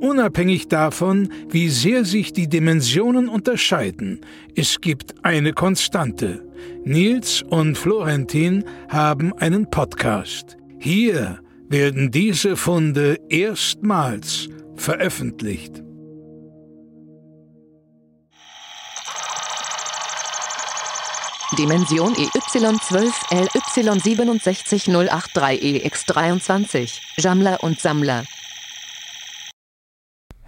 Unabhängig davon, wie sehr sich die Dimensionen unterscheiden, es gibt eine Konstante. Nils und Florentin haben einen Podcast. Hier werden diese Funde erstmals veröffentlicht. Dimension EY12LY67083EX23. Jammler und Sammler.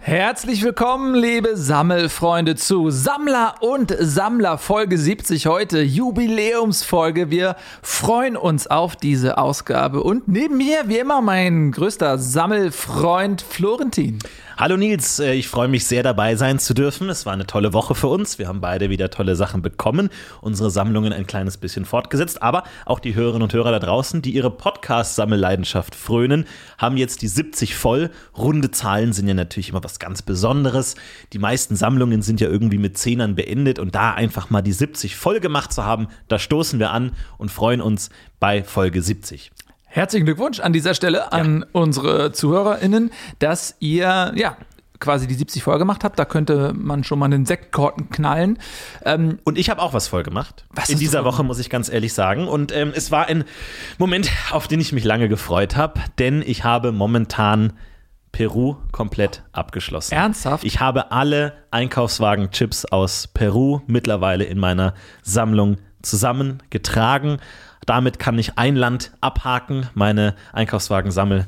Herzlich willkommen, liebe Sammelfreunde, zu Sammler und Sammler Folge 70 heute, Jubiläumsfolge. Wir freuen uns auf diese Ausgabe und neben mir, wie immer, mein größter Sammelfreund Florentin. Hallo Nils, äh, ich freue mich sehr dabei sein zu dürfen. Es war eine tolle Woche für uns. Wir haben beide wieder tolle Sachen bekommen, unsere Sammlungen ein kleines bisschen fortgesetzt, aber auch die Hörerinnen und Hörer da draußen, die ihre Podcast-Sammelleidenschaft frönen, haben jetzt die 70 voll. Runde Zahlen sind ja natürlich immer was ganz Besonderes. Die meisten Sammlungen sind ja irgendwie mit Zehnern beendet und da einfach mal die 70 voll gemacht zu haben, da stoßen wir an und freuen uns bei Folge 70. Herzlichen Glückwunsch an dieser Stelle an ja. unsere ZuhörerInnen, dass ihr, ja, quasi die 70 voll gemacht habt. Da könnte man schon mal einen Sektkorten knallen. Ähm, und ich habe auch was voll gemacht. Was in dieser Woche, muss ich ganz ehrlich sagen. Und ähm, es war ein Moment, auf den ich mich lange gefreut habe, denn ich habe momentan Peru komplett abgeschlossen. Ernsthaft? Ich habe alle Einkaufswagen-Chips aus Peru mittlerweile in meiner Sammlung zusammengetragen damit kann ich ein Land abhaken. Meine Einkaufswagen-Sammel-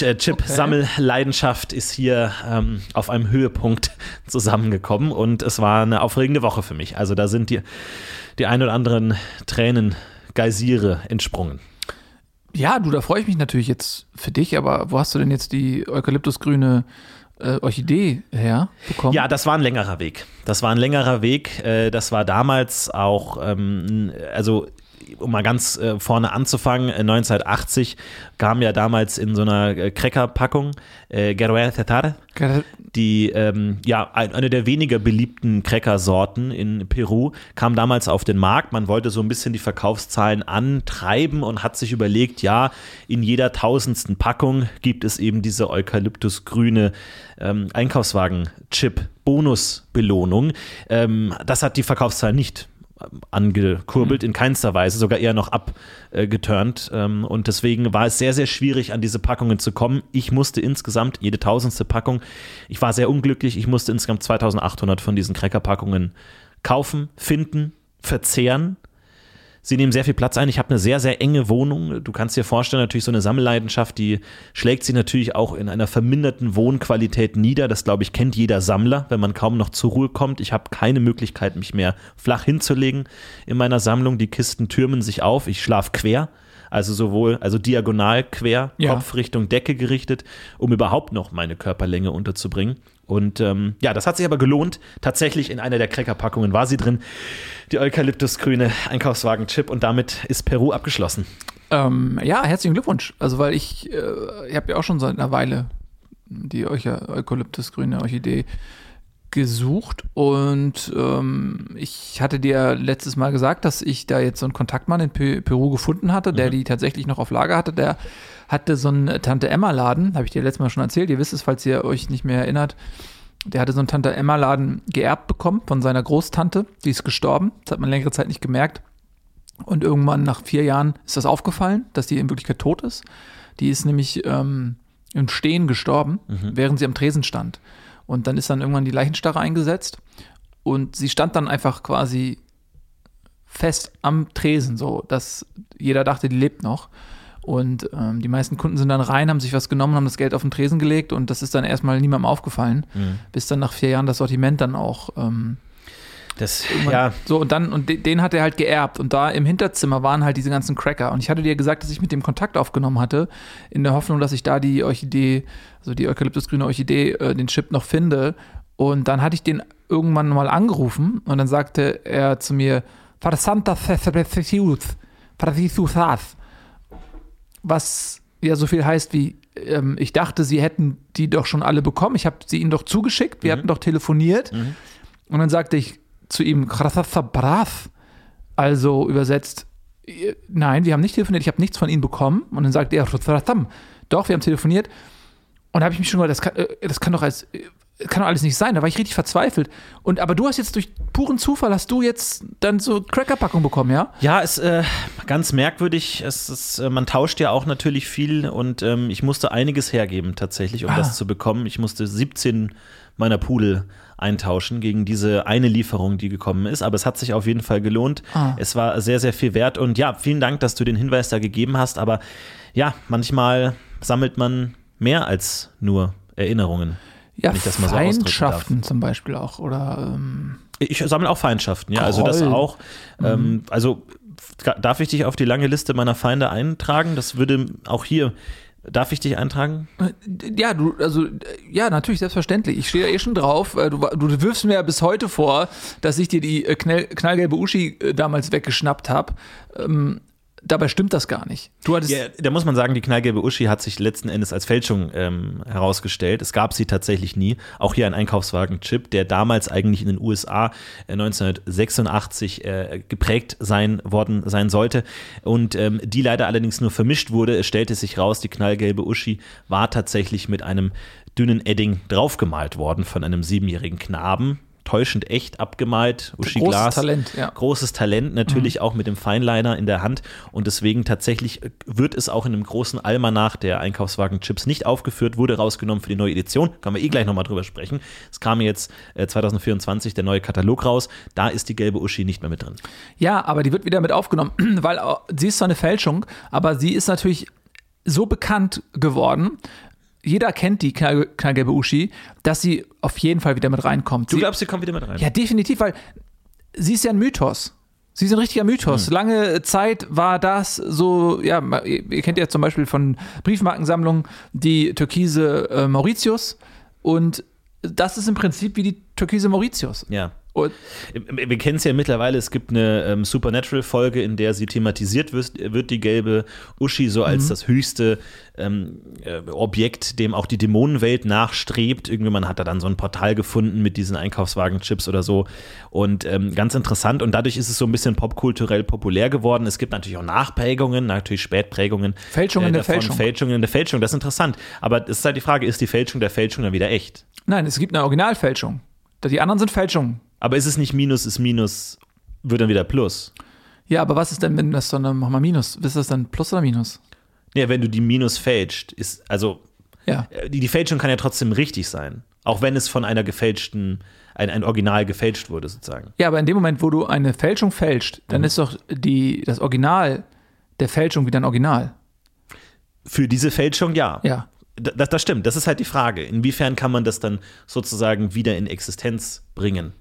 äh, Chip-Sammelleidenschaft ist hier ähm, auf einem Höhepunkt zusammengekommen und es war eine aufregende Woche für mich. Also da sind die, die ein oder anderen Tränen, Geysire entsprungen. Ja, du, da freue ich mich natürlich jetzt für dich, aber wo hast du denn jetzt die eukalyptusgrüne äh, Orchidee herbekommen? Ja, das war ein längerer Weg. Das war ein längerer Weg. Äh, das war damals auch, ähm, also um mal ganz äh, vorne anzufangen, 1980 äh, kam ja damals in so einer äh, Cracker-Packung äh, Guerrero Tetar, die ähm, ja eine der weniger beliebten Cracker-Sorten in Peru, kam damals auf den Markt. Man wollte so ein bisschen die Verkaufszahlen antreiben und hat sich überlegt, ja, in jeder tausendsten Packung gibt es eben diese Eukalyptusgrüne ähm, Einkaufswagen-Chip. Bonusbelohnung. Ähm, das hat die Verkaufszahlen nicht angekurbelt, in keinster Weise, sogar eher noch abgeturnt. Ähm, und deswegen war es sehr, sehr schwierig, an diese Packungen zu kommen. Ich musste insgesamt jede tausendste Packung, ich war sehr unglücklich, ich musste insgesamt 2800 von diesen Cracker-Packungen kaufen, finden, verzehren Sie nehmen sehr viel Platz ein. Ich habe eine sehr, sehr enge Wohnung. Du kannst dir vorstellen, natürlich so eine Sammelleidenschaft, die schlägt sich natürlich auch in einer verminderten Wohnqualität nieder. Das, glaube ich, kennt jeder Sammler, wenn man kaum noch zur Ruhe kommt. Ich habe keine Möglichkeit, mich mehr flach hinzulegen in meiner Sammlung. Die Kisten türmen sich auf. Ich schlafe quer. Also sowohl, also diagonal quer, ja. Kopf Richtung Decke gerichtet, um überhaupt noch meine Körperlänge unterzubringen. Und ähm, ja, das hat sich aber gelohnt. Tatsächlich in einer der Cracker-Packungen war sie drin. Die Eukalyptusgrüne Einkaufswagen-Chip und damit ist Peru abgeschlossen. Ähm, ja, herzlichen Glückwunsch. Also, weil ich, äh, ich habe ja auch schon seit einer Weile die Eukalyptusgrüne Orchidee gesucht und ähm, ich hatte dir letztes Mal gesagt, dass ich da jetzt so einen Kontaktmann in Peru gefunden hatte, der mhm. die tatsächlich noch auf Lager hatte. Der hatte so einen Tante Emma Laden, habe ich dir letztes Mal schon erzählt. Ihr wisst es, falls ihr euch nicht mehr erinnert. Der hatte so einen Tante Emma Laden geerbt bekommen von seiner Großtante. Die ist gestorben. Das hat man längere Zeit nicht gemerkt. Und irgendwann nach vier Jahren ist das aufgefallen, dass die in Wirklichkeit tot ist. Die ist nämlich ähm, im Stehen gestorben, mhm. während sie am Tresen stand. Und dann ist dann irgendwann die Leichenstarre eingesetzt und sie stand dann einfach quasi fest am Tresen, so dass jeder dachte, die lebt noch. Und ähm, die meisten Kunden sind dann rein, haben sich was genommen, haben das Geld auf den Tresen gelegt und das ist dann erstmal niemandem aufgefallen, mhm. bis dann nach vier Jahren das Sortiment dann auch ähm, das, ja. So, und dann, und den hat er halt geerbt. Und da im Hinterzimmer waren halt diese ganzen Cracker. Und ich hatte dir gesagt, dass ich mit dem Kontakt aufgenommen hatte, in der Hoffnung, dass ich da die Orchidee, also die Eukalyptusgrüne Orchidee, äh, den Chip noch finde. Und dann hatte ich den irgendwann mal angerufen und dann sagte er zu mir, Versanta was ja so viel heißt wie, ähm, ich dachte, sie hätten die doch schon alle bekommen. Ich habe sie ihnen doch zugeschickt, wir hatten doch telefoniert. Und dann sagte ich zu ihm, also übersetzt, nein, wir haben nicht telefoniert, ich habe nichts von ihnen bekommen. Und dann sagte er, doch, wir haben telefoniert. Und da habe ich mich schon gedacht, das kann, äh, das kann doch als, äh, kann doch alles nicht sein. Da war ich richtig verzweifelt. Und aber du hast jetzt durch puren Zufall hast du jetzt dann so Crackerpackung bekommen, ja? Ja, ist äh, ganz merkwürdig. Es ist, äh, man tauscht ja auch natürlich viel und ähm, ich musste einiges hergeben tatsächlich, um Ah. das zu bekommen. Ich musste 17 meiner Pudel eintauschen gegen diese eine Lieferung, die gekommen ist. Aber es hat sich auf jeden Fall gelohnt. Ah. Es war sehr, sehr viel wert. Und ja, vielen Dank, dass du den Hinweis da gegeben hast. Aber ja, manchmal sammelt man mehr als nur Erinnerungen. Ja, ich das mal so Feindschaften zum Beispiel auch. Oder ähm, Ich sammle auch Feindschaften, ja. Also das Groll. auch. Ähm, also f- darf ich dich auf die lange Liste meiner Feinde eintragen? Das würde auch hier. Darf ich dich eintragen? ja, du, also, ja, natürlich, selbstverständlich. Ich stehe da eh schon drauf. Äh, Du, du wirfst mir ja bis heute vor, dass ich dir die äh, knall, knallgelbe Uschi äh, damals weggeschnappt habe. Ähm, dabei stimmt das gar nicht. Du hattest. Ja, da muss man sagen, die knallgelbe Uschi hat sich letzten Endes als Fälschung ähm, herausgestellt. Es gab sie tatsächlich nie. Auch hier ein Einkaufswagen-Chip, der damals eigentlich in den USA äh, 1986 äh, geprägt sein worden sein sollte und ähm, die leider allerdings nur vermischt wurde. Es stellte sich raus, die knallgelbe Uschi war tatsächlich mit einem dünnen Edding draufgemalt worden von einem siebenjährigen Knaben. Täuschend echt abgemalt, Uschi Großes Glas. Talent, ja. Großes Talent, natürlich auch mit dem Feinliner in der Hand. Und deswegen tatsächlich äh, wird es auch in einem großen Almanach der Einkaufswagen-Chips nicht aufgeführt, wurde rausgenommen für die neue Edition. Können wir eh gleich nochmal drüber sprechen. Es kam jetzt äh, 2024 der neue Katalog raus. Da ist die gelbe Uschi nicht mehr mit drin. Ja, aber die wird wieder mit aufgenommen, weil äh, sie ist zwar eine Fälschung, aber sie ist natürlich so bekannt geworden. Jeder kennt die knall, knallgelbe Uschi, dass sie auf jeden Fall wieder mit reinkommt. Du sie, glaubst, sie kommt wieder mit rein? Ja, definitiv, weil sie ist ja ein Mythos. Sie ist ein richtiger Mythos. Hm. Lange Zeit war das so, ja, ihr kennt ja zum Beispiel von Briefmarkensammlungen die türkise äh, Mauritius und das ist im Prinzip wie die türkise Mauritius. Ja. Und Wir kennen es ja mittlerweile, es gibt eine ähm, Supernatural-Folge, in der sie thematisiert wird, wird die gelbe Uschi so als das höchste ähm, äh, Objekt, dem auch die Dämonenwelt nachstrebt. Irgendjemand hat da dann so ein Portal gefunden mit diesen Einkaufswagen-Chips oder so. Und ähm, ganz interessant. Und dadurch ist es so ein bisschen popkulturell populär geworden. Es gibt natürlich auch Nachprägungen, natürlich Spätprägungen. Fälschungen der davon. Fälschung. Fälschungen der Fälschung, das ist interessant. Aber es ist halt die Frage, ist die Fälschung der Fälschung dann wieder echt? nein, es gibt eine Originalfälschung. Die anderen sind Fälschungen. Aber ist es nicht Minus, ist Minus, wird dann wieder Plus? Ja, aber was ist denn, wenn das dann, mach mal Minus? Ist das dann Plus oder Minus? Ja, wenn du die Minus fälscht, ist, also Ja. die, die Fälschung kann ja trotzdem richtig sein. Auch wenn es von einer gefälschten, ein, ein Original gefälscht wurde, sozusagen. Ja, aber in dem Moment, wo du eine Fälschung fälscht, dann Mhm. ist doch die, das Original der Fälschung wieder ein Original. Für diese Fälschung ja. Ja. Das, das stimmt, das ist halt die Frage. Inwiefern kann man das dann sozusagen wieder in Existenz bringen?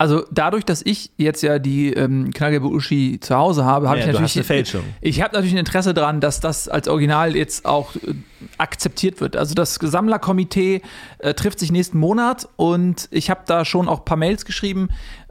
Also dadurch, dass ich jetzt ja die ähm, knallgelbe Uschi zu Hause habe, habe Ja, ich natürlich Fälschung. Ich habe natürlich ein Interesse daran, dass das als Original jetzt auch äh, akzeptiert wird. Also das Sammlerkomitee äh, trifft sich nächsten Monat und ich habe da schon auch ein paar Mails geschrieben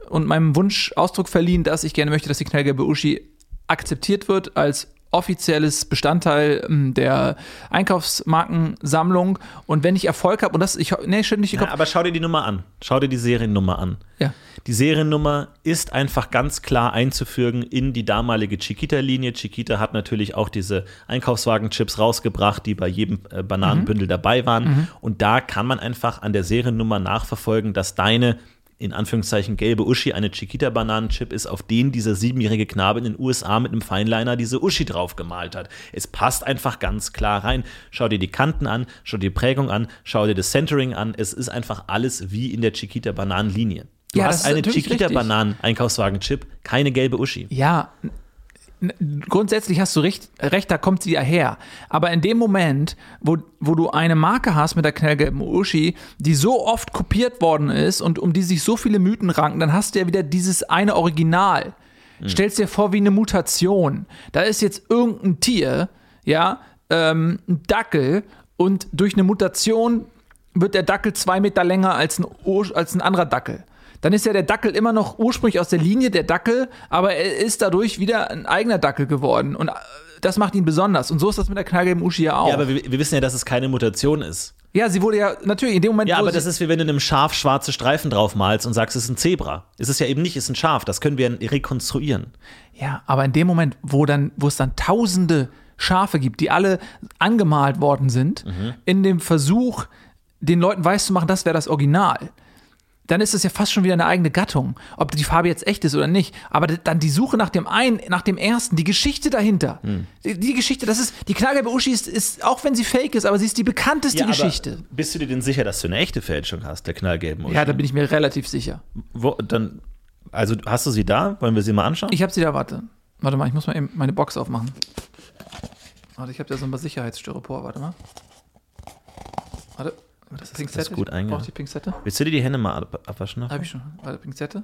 und meinem Wunsch Ausdruck verliehen, dass ich gerne möchte, dass die knallgelbe Uschi akzeptiert wird als offizielles Bestandteil ähm, der Einkaufsmarkensammlung und wenn ich Erfolg habe und das ich nee, stimmt nicht, ich Ja, glaub, aber schau dir die Nummer an. Schau dir die Seriennummer an. ja. Die Seriennummer ist einfach ganz klar einzufügen in die damalige Chiquita-Linie. Chiquita hat natürlich auch diese Einkaufswagen-Chips rausgebracht, die bei jedem äh, Bananenbündel dabei waren. Und da kann man einfach an der Seriennummer nachverfolgen, dass deine in Anführungszeichen gelbe Uschi eine Chiquita-Bananenchip ist, auf den dieser siebenjährige Knabe in den USA mit einem Feinliner diese Uschi drauf gemalt hat. Es passt einfach ganz klar rein. Schau dir die Kanten an, schau dir die Prägung an, schau dir das Centering an. Es ist einfach alles wie in der Chiquita-Bananenlinie. Du Ja, hast eine. Chiquita-Bananen-Einkaufswagen-Chip, keine gelbe Uschi. Ja, grundsätzlich hast du recht, recht, da kommt sie ja her. Aber in dem Moment, wo, wo du eine Marke hast mit der knallgelben Uschi, die so oft kopiert worden ist und um die sich so viele Mythen ranken, dann hast du ja wieder dieses eine Original. Stellst dir vor wie eine Mutation. Da ist jetzt irgendein Tier, ja, ähm, ein Dackel und durch eine Mutation wird der Dackel zwei Meter länger als ein, als ein anderer Dackel. Dann ist ja der Dackel immer noch ursprünglich aus der Linie der Dackel, aber er ist dadurch wieder ein eigener Dackel geworden. Und äh, das macht ihn besonders. Und so ist das mit der knallgelben Uschi ja auch. Ja, aber wir, wir wissen ja, dass es keine Mutation ist. Ja, sie wurde ja natürlich in dem Moment. Ja, aber das ist wie wenn du einem Schaf schwarze Streifen drauf malst und sagst, es ist ein Zebra. Es ist ja eben nicht, es ist ein Schaf. Das können wir rekonstruieren. Ja, aber in dem Moment, wo dann, wo es dann tausende Schafe gibt, die alle angemalt worden sind, Mhm. in dem Versuch, den Leuten weiszumachen, das wäre das Original, dann ist es ja fast schon wieder eine eigene Gattung, ob die Farbe jetzt echt ist oder nicht. Aber dann die Suche nach dem einen, nach dem ersten, die Geschichte dahinter. Hm. Die, die Geschichte, das ist, die knallgelbe Uschi ist, ist, auch wenn sie fake ist, aber sie ist die bekannteste Geschichte. Aber bist du dir denn sicher, dass du eine echte Fälschung hast, der knallgelben Uschi? Ja, da bin ich mir relativ sicher. Wo, dann, also hast du sie da? Wollen wir sie mal anschauen? Ich habe sie da, warte. Warte mal, ich muss mal eben meine Box aufmachen. Warte, ich habe da so ein Sicherheitsstyropor, warte mal. Warte, das das ist gut einge- Braucht die Pinzette? Willst du dir die Hände mal ab abwaschen? Habe ich schon. Warte, Pinzette.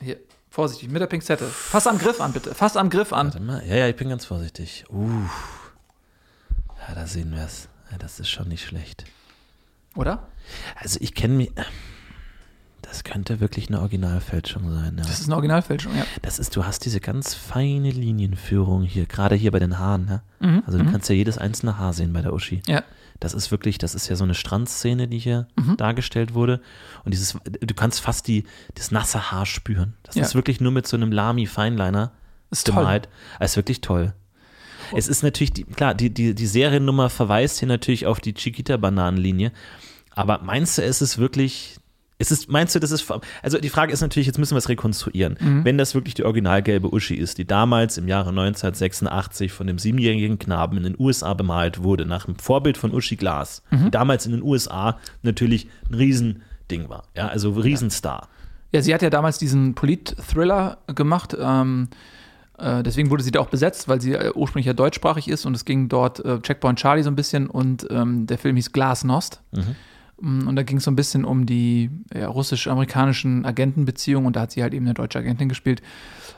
Hier, vorsichtig, mit der Pinzette. Fass am Griff an, bitte. Fass am Griff an. Warte mal. Ja, ja, ich bin ganz vorsichtig. Uh. Ja, da sehen wir es. Ja, das ist schon nicht schlecht. Oder? Also ich kenne mich. Das könnte wirklich eine Originalfälschung sein. Ja. Das ist eine Originalfälschung, ja. Das ist, du hast diese ganz feine Linienführung hier, gerade hier bei den Haaren. Ne? Mhm, Also du kannst ja jedes einzelne Haar sehen bei der Uschi. Ja. Das ist wirklich, das ist ja so eine Strandszene, die hier Mhm. dargestellt wurde. Und dieses, du kannst fast die, das nasse Haar spüren. Das Ja. ist wirklich nur mit so einem toll. gemalt. Das ist wirklich toll. Es ist natürlich, die, klar, die, die, die Seriennummer verweist hier natürlich auf die Chiquita-Bananenlinie. Aber meinst du, es ist wirklich. Es ist, meinst du, das ist. Also die Frage ist natürlich, jetzt müssen wir es rekonstruieren. Mhm. Wenn das wirklich die originalgelbe Uschi ist, die damals im Jahre 1986 von dem siebenjährigen Knaben in den USA bemalt wurde, nach dem Vorbild von Uschi Glas, Mhm. die damals in den USA natürlich ein Riesending war. Ja, also Riesenstar. Ja, sie hat ja damals diesen Polit-Thriller gemacht. Ähm, äh, deswegen wurde sie da auch besetzt, weil sie äh, ursprünglich ja deutschsprachig ist und es ging dort äh, Checkpoint Charlie so ein bisschen und ähm, der Film hieß Glasnost. Mm, Und da ging es so ein bisschen um die ja, russisch-amerikanischen Agentenbeziehungen und da hat sie halt eben eine deutsche Agentin gespielt.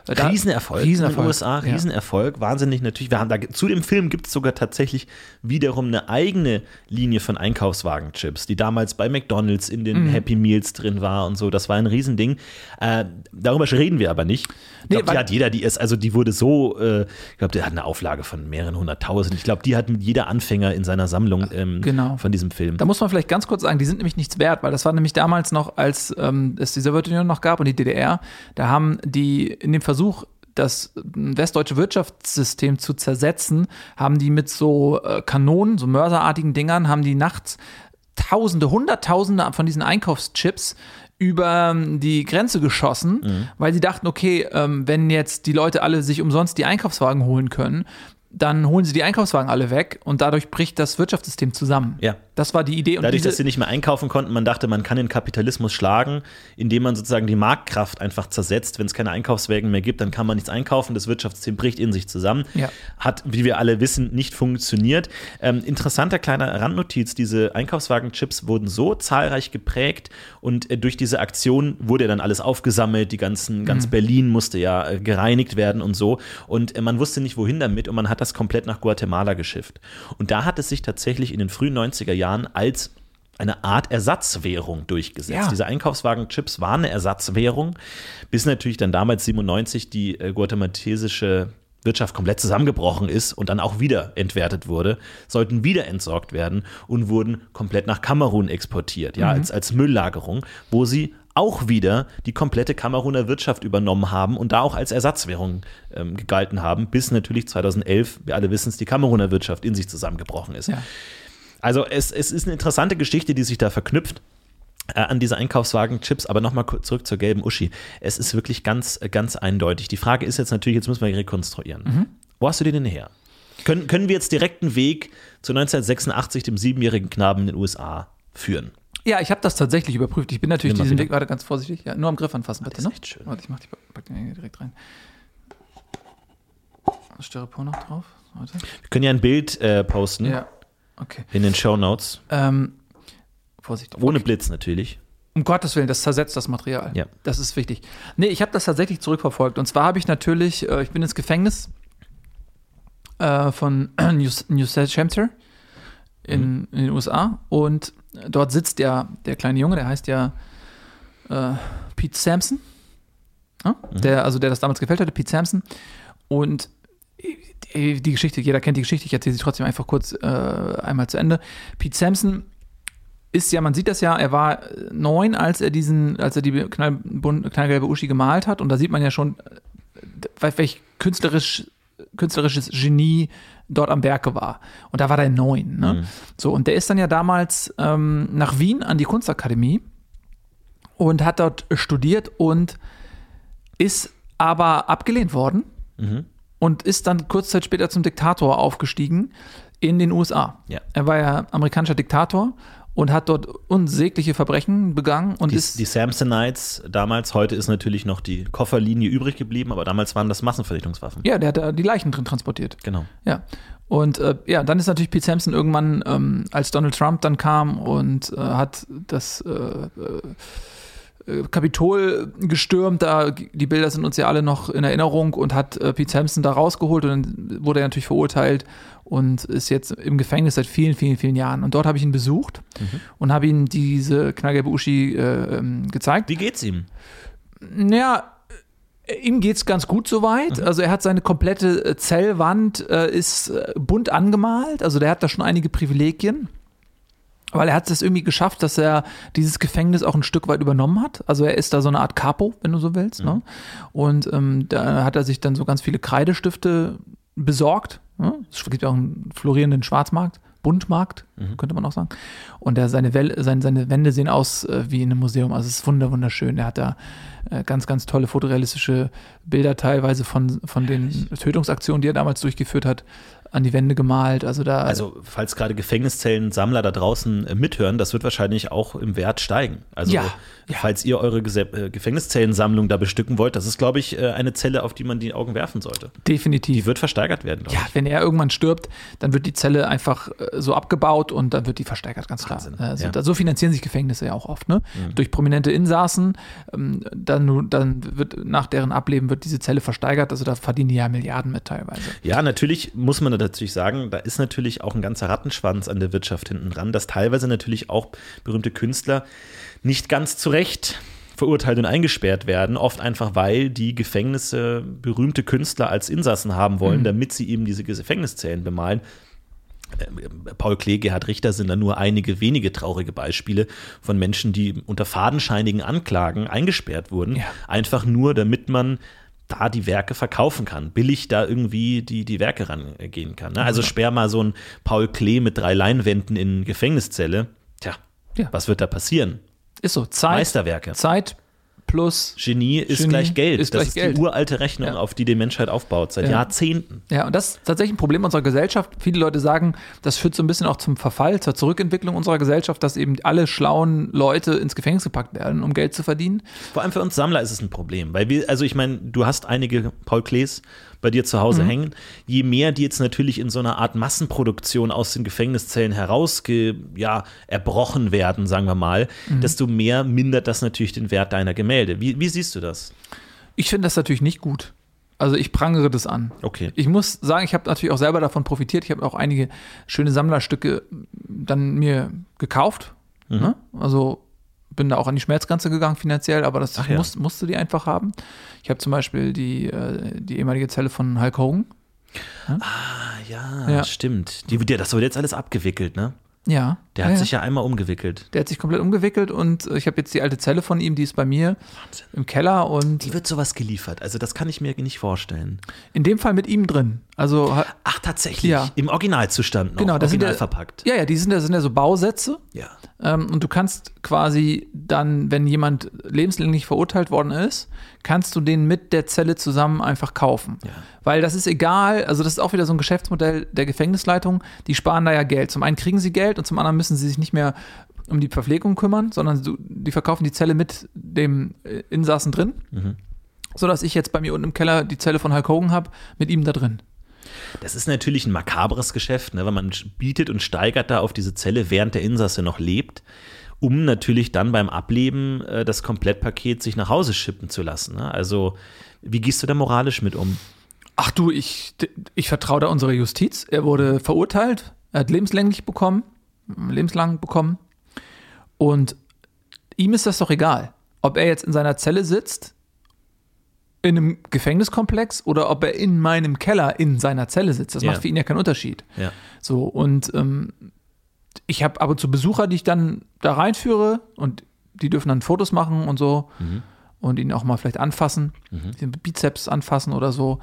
Äh, da- Riesenerfolg, Riesenerfolg. in den USA, Ja. Riesenerfolg, wahnsinnig natürlich. Wir haben da, zu dem Film gibt es sogar tatsächlich wiederum eine eigene Linie von Einkaufswagenchips, die damals bei McDonalds in Mhm. den Happy Meals drin war und so. Das war ein Riesending. Äh, darüber reden wir aber nicht. Ich Nee, glaube, die weil- hat jeder, die ist, also die wurde so, äh, ich glaube, der hat eine Auflage von mehreren hunderttausend. Ich glaube, die hat jeder Anfänger in seiner Sammlung ähm, Genau. von diesem Film. Da muss man vielleicht ganz kurz sagen, die sind nämlich nichts wert, weil das war nämlich damals noch, als ähm, es die Sowjetunion noch gab und die DDR, da haben die in dem Versuch, das westdeutsche Wirtschaftssystem zu zersetzen, haben die mit so äh, Kanonen, so mörserartigen Dingern, haben die nachts Tausende, Hunderttausende von diesen Einkaufschips über ähm, die Grenze geschossen, weil sie dachten, okay, ähm, wenn jetzt die Leute alle sich umsonst die Einkaufswagen holen können, dann holen sie die Einkaufswagen alle weg und dadurch bricht das Wirtschaftssystem zusammen. Ja. Das war die Idee. Und Dadurch, dass sie nicht mehr einkaufen konnten, man dachte, man kann den Kapitalismus schlagen, indem man sozusagen die Marktkraft einfach zersetzt. Wenn es keine Einkaufswagen mehr gibt, dann kann man nichts einkaufen. Das Wirtschaftssystem bricht in sich zusammen. Ja. Hat, wie wir alle wissen, nicht funktioniert. Ähm, interessanter kleiner Randnotiz: Diese Einkaufswagenchips wurden so zahlreich geprägt und äh, durch diese Aktion wurde dann alles aufgesammelt. Die ganzen, ganz Berlin musste ja äh, gereinigt werden und so. Und äh, man wusste nicht, wohin damit und man hat das komplett nach Guatemala geschifft. Und da hat es sich tatsächlich in den frühen 90er Jahren als eine Art Ersatzwährung durchgesetzt. Ja. Diese Einkaufswagenchips waren eine Ersatzwährung, bis natürlich dann damals 97 die äh, guatemaltesische Wirtschaft komplett zusammengebrochen ist und dann auch wieder entwertet wurde, sollten wieder entsorgt werden und wurden komplett nach Kamerun exportiert, ja, als, als Mülllagerung, wo sie auch wieder die komplette Kameruner Wirtschaft übernommen haben und da auch als Ersatzwährung ähm, gegalten haben, bis natürlich 2011, wir alle wissen es, die Kameruner Wirtschaft in sich zusammengebrochen ist. Ja. Also es, es ist eine interessante Geschichte, die sich da verknüpft äh, an diese Einkaufswagen-Chips, aber nochmal zurück zur gelben Uschi. Es ist wirklich ganz, äh, ganz eindeutig. Die Frage ist jetzt natürlich, jetzt müssen wir rekonstruieren. Wo hast du die denn her? Können, können wir jetzt direkt einen Weg zu 1986, dem siebenjährigen Knaben in den USA, führen? Ja, ich habe das tatsächlich überprüft. Ich bin natürlich Nimm diesen. Weg, warte ganz vorsichtig. Ja, nur am Griff anfassen, bitte. das ist Ne? echt schön. Warte, ich mach die, hier direkt rein. Styropor noch drauf. Warte. Wir können ja ein Bild äh, posten Ja, okay. in den Show Notes. Ähm, vorsichtig. Ohne Blitz natürlich. Um Gottes Willen, das zersetzt das Material. Ja. Das ist wichtig. Nee, ich habe das tatsächlich zurückverfolgt. Und zwar habe ich natürlich, äh, ich bin ins Gefängnis äh, von New, New Hampshire in, in den USA und dort sitzt ja der kleine Junge, der heißt ja äh, Pete Sampson. Ja? Der, also der das damals gefällt hatte, Pete Sampson. Und die, die Geschichte, jeder kennt die Geschichte, ich erzähle sie trotzdem einfach kurz äh, einmal zu Ende. Pete Sampson ist ja, man sieht das ja, er war neun, als er diesen, als er die knall, knallgelbe Uschi gemalt hat. Und da sieht man ja schon, äh, welch künstlerisch, künstlerisches Genie dort am Werke war. Und da war der neun. Ne? Mhm. So, und der ist dann ja damals ähm, nach Wien an die Kunstakademie und hat dort studiert und ist aber abgelehnt worden Mhm. und ist dann kurz Zeit später zum Diktator aufgestiegen in den USA. Ja. Er war ja amerikanischer Diktator und hat dort unsägliche Verbrechen begangen und Die, ist die Samsonites damals, heute ist natürlich noch die Kofferlinie übrig geblieben, aber damals waren das Massenvernichtungswaffen. ja, der hat da die Leichen drin transportiert. Genau. Ja. Und äh, ja, dann ist natürlich Pete Sampson irgendwann, ähm, als Donald Trump dann kam und äh, hat das äh, äh, Kapitol gestürmt, da die Bilder sind uns ja alle noch in Erinnerung und hat äh, Pete Sampson da rausgeholt und dann wurde er natürlich verurteilt und ist jetzt im Gefängnis seit vielen, vielen, vielen Jahren. Und dort habe ich ihn besucht und habe ihm diese knallgelbe Uschi äh, ähm, gezeigt. Wie geht's ihm? Naja, ihm geht's ganz gut soweit. Also er hat seine komplette äh, Zellwand äh, ist äh, bunt angemalt. Also der hat da schon einige Privilegien. Weil er hat es irgendwie geschafft, dass er dieses Gefängnis auch ein Stück weit übernommen hat. Also er ist da so eine Art Capo, wenn du so willst. Ne? Und ähm, da hat er sich dann so ganz viele Kreidestifte besorgt. Ne? Es gibt ja auch einen florierenden Schwarzmarkt, Buntmarkt, könnte man auch sagen. Und er, seine, Well, seine, seine Wände sehen aus äh, wie in einem Museum. Also es ist wunder, wunderschön. Er hat da äh, ganz, ganz tolle fotorealistische Bilder teilweise von, von den Tötungsaktionen, die er damals durchgeführt hat, an die Wände gemalt. Also da Also, falls gerade Gefängniszellensammler da draußen äh, mithören, das wird wahrscheinlich auch im Wert steigen. Also, Ja, ja. falls ihr eure äh, Gefängniszellensammlung da bestücken wollt, das ist, glaube ich, äh, eine Zelle, auf die man die Augen werfen sollte. definitiv. Die wird versteigert werden, Ja, wenn er irgendwann stirbt, dann wird die Zelle einfach äh, so abgebaut und dann wird die versteigert, ganz klar. Wahnsinn, Also, ja. so finanzieren sich Gefängnisse ja auch oft, ne? Durch prominente Insassen. Ähm, dann, dann wird nach deren Ableben wird diese Zelle versteigert. Also da verdienen die ja Milliarden mit teilweise. ich. Ja, natürlich muss man natürlich sagen, da ist natürlich auch ein ganzer Rattenschwanz an der Wirtschaft hinten dran, dass teilweise natürlich auch berühmte Künstler nicht ganz zu Recht verurteilt und eingesperrt werden, oft einfach, weil die Gefängnisse berühmte Künstler als Insassen haben wollen, damit sie eben diese Gefängniszellen bemalen. Äh, Paul Klee, Gerhard Richter sind da nur einige wenige traurige Beispiele von Menschen, die unter fadenscheinigen Anklagen eingesperrt wurden, Ja. einfach nur, damit man da die Werke verkaufen kann, billig da irgendwie die, die Werke rangehen kann. Ne? Also sperr mal so ein Paul Klee mit drei Leinwänden in Gefängniszelle. Tja, Ja. was wird da passieren? Ist so. Zeit, Meisterwerke. Zeit plus. Genie ist Genie gleich Geld. ist das gleich ist Geld. die uralte Rechnung, Ja. auf die die Menschheit aufbaut, seit Ja. Jahrzehnten. Ja, und das ist tatsächlich ein Problem unserer Gesellschaft. Viele Leute sagen, das führt so ein bisschen auch zum Verfall, zur Zurückentwicklung unserer Gesellschaft, dass eben alle schlauen Leute ins Gefängnis gepackt werden, um Geld zu verdienen. Vor allem für uns Sammler ist es ein Problem, weil wir, also ich meine, du hast einige Paul Klees bei dir zu Hause hängen. Je mehr die jetzt natürlich in so einer Art Massenproduktion aus den Gefängniszellen herausge, ja, erbrochen werden, sagen wir mal, desto mehr mindert das natürlich den Wert deiner Gemälde. Wie, wie siehst du das? Ich finde das natürlich nicht gut. Also ich prangere das an. Okay. Ich muss sagen, ich habe natürlich auch selber davon profitiert. Ich habe auch einige schöne Sammlerstücke dann mir gekauft. Mhm. Ne? Also bin da auch an die Schmerzgrenze gegangen finanziell, aber das Ach ja. muss, musste die einfach haben. Ich habe zum Beispiel die, äh, die ehemalige Zelle von Hulk Hogan. Ah, ja, Ja. stimmt. Die, das wird jetzt alles abgewickelt, ne? Ja. Der hat ja. sich ja einmal umgewickelt. Der hat sich komplett umgewickelt und ich habe jetzt die alte Zelle von ihm, die ist bei mir im Keller und Wie wird sowas geliefert? Also, das kann ich mir nicht vorstellen. in dem Fall mit ihm drin. Also Ach, tatsächlich. Ja. Im Originalzustand noch. Genau, das sind original ja- verpackt. ja, ja, die sind ja, sind ja so Bausätze. Ja. Ähm, und du kannst quasi dann, wenn jemand lebenslänglich verurteilt worden ist, kannst du den mit der Zelle zusammen einfach kaufen. Ja. Weil das ist egal, also das ist auch wieder so ein Geschäftsmodell der Gefängnisleitung, die sparen da ja Geld. Zum einen kriegen sie Geld und zum anderen müssen sie sich nicht mehr um die Verpflegung kümmern, sondern die verkaufen die Zelle mit dem äh, Insassen drin. Sodass ich jetzt bei mir unten im Keller die Zelle von Hulk Hogan habe, mit ihm da drin. Das ist natürlich ein makabres Geschäft, ne, weil man bietet und steigert da auf diese Zelle, während der Insasse noch lebt, um natürlich dann beim Ableben äh, das Komplettpaket sich nach Hause schippen zu lassen. Ne? Also, wie gehst du da moralisch mit um? Ach du, ich, ich vertraue da unserer Justiz. Er wurde verurteilt, er hat lebenslänglich bekommen, lebenslang bekommen. Und ihm ist das doch egal, ob er jetzt in seiner Zelle sitzt, in einem Gefängniskomplex oder ob er in meinem Keller in seiner Zelle sitzt. Das Ja. macht für ihn ja keinen Unterschied. Ja. So, und ähm, ich habe ab und zu Besucher, die ich dann da reinführe und die dürfen dann Fotos machen und so Mhm. und ihn auch mal vielleicht anfassen, den Bizeps anfassen oder so.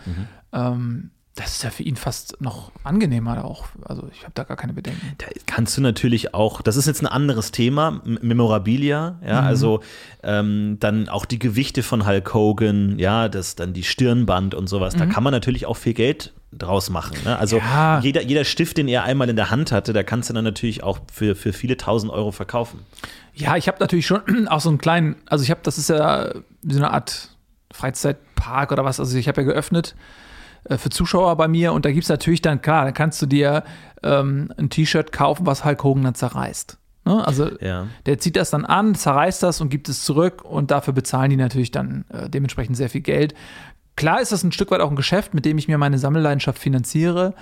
Ähm, das ist ja für ihn fast noch angenehmer auch. Also ich habe da gar keine Bedenken. Da kannst du natürlich auch, das ist jetzt ein anderes Thema, Memorabilia, ja, Mhm. also ähm, dann auch die Gewichte von Hulk Hogan, ja, das dann die Stirnband und sowas, da kann man natürlich auch viel Geld draus machen. Ne? Also Mhm. Ja. jeder, jeder Stift, den er einmal in der Hand hatte, da kannst du dann natürlich auch für, für viele tausend Euro verkaufen. Ja, ich habe natürlich schon auch so einen kleinen, also ich habe, das ist ja so eine Art Freizeitpark oder was, also ich habe ja geöffnet für Zuschauer bei mir und da gibt es natürlich dann, klar, da kannst du dir ähm, ein T-Shirt kaufen, was Hulk Hogan dann zerreißt. Ne? Also Ja. der zieht das dann an, zerreißt das und gibt es zurück und dafür bezahlen die natürlich dann äh, dementsprechend sehr viel Geld. Klar ist das ein Stück weit auch ein Geschäft, mit dem ich mir meine Sammelleidenschaft finanziere,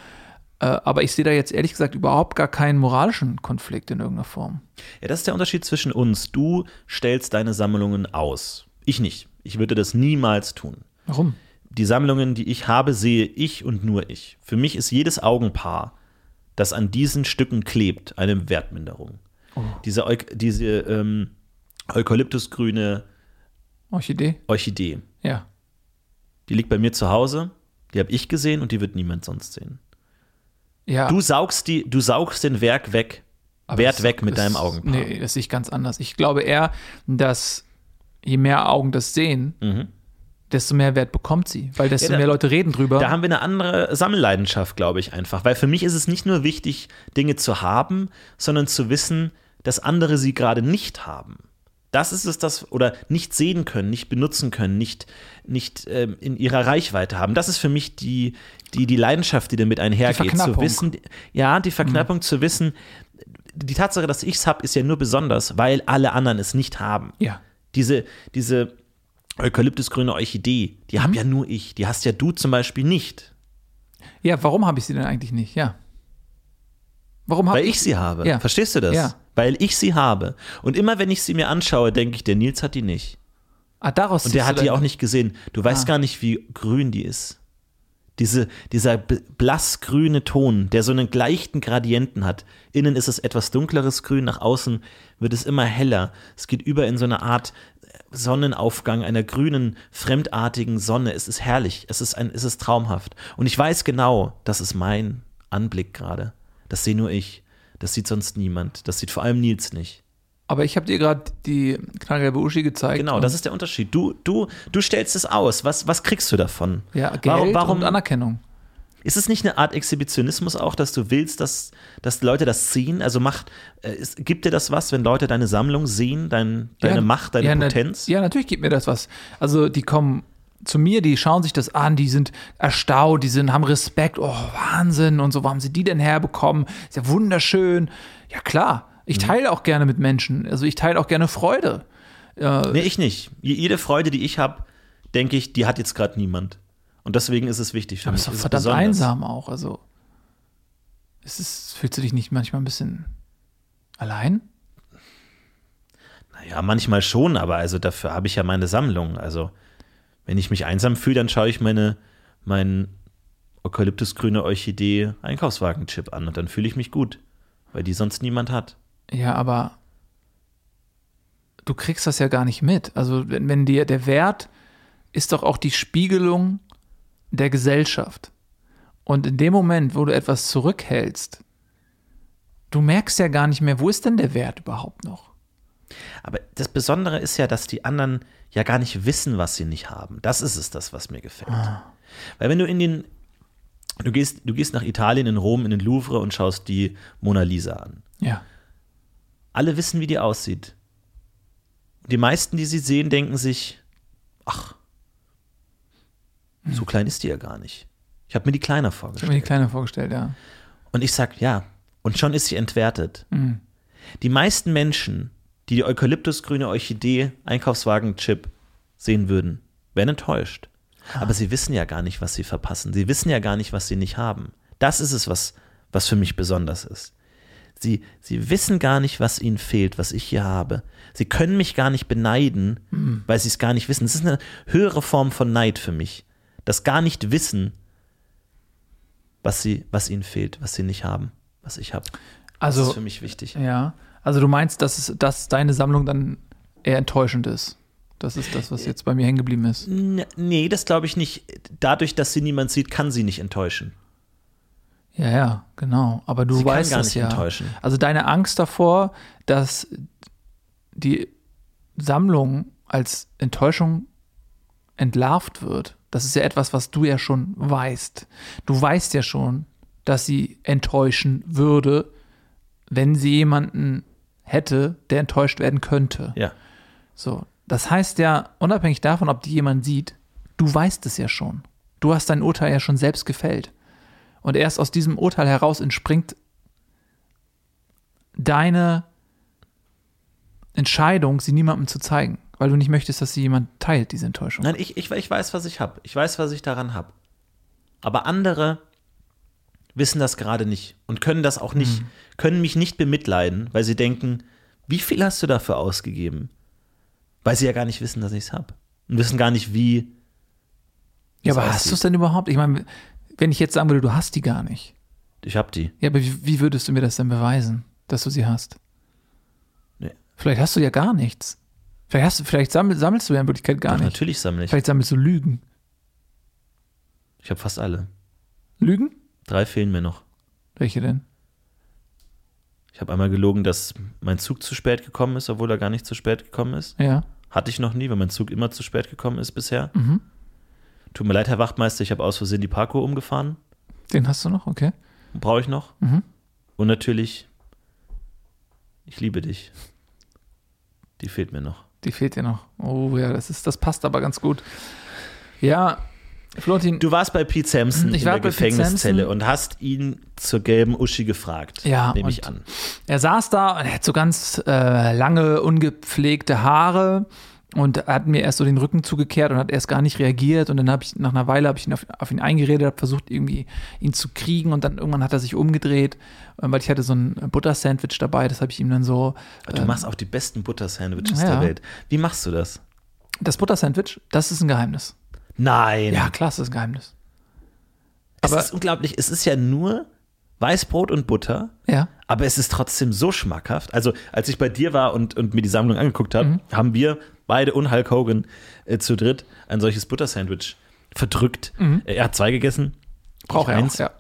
äh, aber ich sehe da jetzt ehrlich gesagt überhaupt gar keinen moralischen Konflikt in irgendeiner Form. Ja, das ist der Unterschied zwischen uns. Du stellst deine Sammlungen aus. Ich nicht. Ich würde das niemals tun. Warum? Die Sammlungen, die ich habe, sehe ich und nur ich. Für mich ist jedes Augenpaar, das an diesen Stücken klebt, eine Wertminderung. Diese, Eu diese ähm, eukalyptusgrüne Orchidee? Orchidee, Ja. die liegt bei mir zu Hause, die habe ich gesehen und die wird niemand sonst sehen. Ja. Du saugst, die, du saugst den Werk weg, Aber Wert das- weg mit das- deinem Augenpaar. Nee, das sehe ich ganz anders. Ich glaube eher, dass je mehr Augen das sehen, Mhm. Desto mehr Wert bekommt sie. Weil desto Ja, da- mehr Leute reden drüber. Da haben wir eine andere Sammelleidenschaft, glaube ich, einfach. Weil für mich ist es nicht nur wichtig, Dinge zu haben, sondern zu wissen, dass andere sie gerade nicht haben. Das ist es, das oder nicht sehen können, nicht benutzen können, nicht, nicht ähm, in ihrer Reichweite haben. Das ist für mich die, die, die Leidenschaft, die damit einhergeht. Zu Verknappung. wissen, ja, die Verknappung zu wissen, die Tatsache, dass ich es habe, ist ja nur besonders, weil alle anderen es nicht haben. ja. Diese, diese eukalyptusgrüne Orchidee, die Mhm. hab ja nur ich. Die hast ja du zum Beispiel nicht. Ja, warum habe ich sie denn eigentlich nicht? Ja. Warum habe Weil ich sie habe. Ja. Verstehst du das? Ja. Weil ich sie habe. Und immer wenn ich sie mir anschaue, denke ich, der Nils hat die nicht. Ah, daraus Und der hat die auch nicht gesehen. Du weißt Ah. gar nicht, wie grün die ist. Diese, dieser blassgrüne Ton, der so einen leichten Gradienten hat. Innen ist es etwas dunkleres Grün, nach außen wird es immer heller. Es geht über in so eine Art Sonnenaufgang einer grünen, fremdartigen Sonne. Es ist herrlich, es ist, ein, es ist traumhaft. Und ich weiß genau, das ist mein Anblick gerade. Das sehe nur ich. Das sieht sonst niemand. Das sieht vor allem Nils nicht. Aber ich habe dir gerade die knallgelbe Uschi gezeigt. Genau, das ist der Unterschied. Du, du, du stellst es aus. Was, was kriegst du davon? Ja, Geld warum, warum und Anerkennung. Ist es nicht eine Art Exhibitionismus auch, dass du willst, dass, dass Leute das sehen? Also macht, äh, gibt dir das was, wenn Leute deine Sammlung sehen, dein, deine ja, Macht, deine ja, na- Potenz? ja, natürlich gibt mir das was. Also die kommen zu mir, die schauen sich das an, die sind erstaunt, die sind, haben Respekt, oh Wahnsinn und so, wo haben sie die denn herbekommen? Ist ja wunderschön. Ja klar, ich Mhm. teile auch gerne mit Menschen, also ich teile auch gerne Freude. Nee, ich nicht. Je- Jede Freude, die ich habe, denke ich, die hat jetzt gerade niemand. Und deswegen ist es wichtig für Aber mich. es ist verdammt besonders. einsam auch, also es ist, fühlst du dich nicht manchmal ein bisschen allein? Naja, manchmal schon, aber also dafür habe ich ja meine Sammlung. Also, wenn ich mich einsam fühle, dann schaue ich meine, meinen eukalyptusgrüne Orchidee Einkaufswagen-Chip an und dann fühle ich mich gut, weil die sonst niemand hat. Ja, aber du kriegst das ja gar nicht mit. Also wenn, wenn dir der Wert ist doch auch die Spiegelung der Gesellschaft. Und in dem Moment, wo du etwas zurückhältst, du merkst ja gar nicht mehr, wo ist denn der Wert überhaupt noch? Aber das Besondere ist ja, dass die anderen ja gar nicht wissen, was sie nicht haben. Das ist es, das, was mir gefällt. Weil wenn du in den, du gehst, du gehst nach Italien, in Rom, in den Louvre und schaust die Mona Lisa an. Ja. Alle wissen, wie die aussieht. Die meisten, die sie sehen, denken sich, ach, so klein ist die ja gar nicht. Ich habe mir die kleiner Ich habe mir die vorgestellt. kleine vorgestellt, ja. Und ich sag, ja, und schon ist sie entwertet. Mhm. Die meisten Menschen, die die eukalyptusgrüne Orchidee Einkaufswagen-Chip sehen würden, wären enttäuscht. Aber sie wissen ja gar nicht, was sie verpassen. Sie wissen ja gar nicht, was sie nicht haben. Das ist es, was, was für mich besonders ist. Sie, sie wissen gar nicht, was ihnen fehlt, was ich hier habe. Sie können mich gar nicht beneiden, Hm. weil sie es gar nicht wissen. Das ist eine höhere Form von Neid für mich. Das gar nicht wissen, was, sie, was ihnen fehlt, was sie nicht haben, was ich habe. Das Also, ist für mich wichtig. ja. Also du meinst, dass, es, dass deine Sammlung dann eher enttäuschend ist. Das ist das, was jetzt bei mir hängen geblieben ist. Nee, das glaube ich nicht. Dadurch, dass sie niemand sieht, kann sie nicht enttäuschen. Ja, ja, genau. Aber du Sie kann weißt gar das nicht ja. enttäuschen. Also deine Angst davor, dass die Sammlung als Enttäuschung entlarvt wird, das ist ja etwas, was du ja schon weißt. Du weißt ja schon, dass sie enttäuschen würde, wenn sie jemanden hätte, der enttäuscht werden könnte. Ja. So, das heißt ja, unabhängig davon, ob die jemand sieht, du weißt es ja schon. Du hast dein Urteil ja schon selbst gefällt. Und erst aus diesem Urteil heraus entspringt deine Entscheidung, sie niemandem zu zeigen, weil du nicht möchtest, dass sie jemand teilt, diese Enttäuschung. Nein, ich, ich, ich weiß, was ich habe. Ich weiß, was ich daran habe. Aber andere wissen das gerade nicht und können das auch nicht, können mich nicht bemitleiden, weil sie denken, wie viel hast du dafür ausgegeben? Weil sie ja gar nicht wissen, dass ich es habe. Und wissen gar nicht, wie. ja, aber hast du es denn überhaupt? Ich meine, wenn ich jetzt sagen würde, du hast die gar nicht. Ich habe die. Ja, aber wie, wie würdest du mir das denn beweisen, dass du sie hast? Nee. Vielleicht hast du ja gar nichts. Vielleicht, hast du, vielleicht sammel, sammelst du ja in Wirklichkeit gar Doch, nicht. natürlich sammle ich. Vielleicht sammelst du Lügen. Ich habe fast alle. Lügen? Drei fehlen mir noch. Welche denn? Ich habe einmal gelogen, dass mein Zug zu spät gekommen ist, obwohl er gar nicht zu spät gekommen ist. Ja. Hatte ich noch nie, weil mein Zug immer zu spät gekommen ist bisher. Mhm. Tut mir leid, Herr Wachtmeister, ich habe aus Versehen die Parkour umgefahren. Den hast du noch, okay. Brauche ich noch. Mhm. Und natürlich, ich liebe dich. Die fehlt mir noch. Die fehlt dir noch. Oh ja, das ist, das passt aber ganz gut. Ja, Florentin, Du warst bei Pete Sampson in der Gefängniszelle und hast ihn zur gelben Uschi gefragt. Ja, Nehme ich an. er saß da und er hat so ganz äh, lange, ungepflegte Haare und hat mir erst so den Rücken zugekehrt und hat erst gar nicht reagiert und dann habe ich nach einer Weile habe ich ihn auf, auf ihn eingeredet, habe versucht irgendwie ihn zu kriegen und dann irgendwann hat er sich umgedreht, äh, weil ich hatte so ein Butter-Sandwich dabei, das habe ich ihm dann so Du machst auch die besten Butter-Sandwiches ja. der Welt. Wie machst du das? das Butter-Sandwich, das ist ein Geheimnis. Nein. Ja, klar, das ist ein Geheimnis. es aber- ist unglaublich. Es ist ja nur Weißbrot und Butter. Ja. Aber es ist trotzdem so schmackhaft. Also, als ich bei dir war und, und mir die Sammlung angeguckt Mhm. habe, haben wir beide und Hulk Hogan äh, zu dritt ein solches Butter-Sandwich verdrückt. Äh, Er hat zwei gegessen. Braucht Mhm. er eins. auch, ja.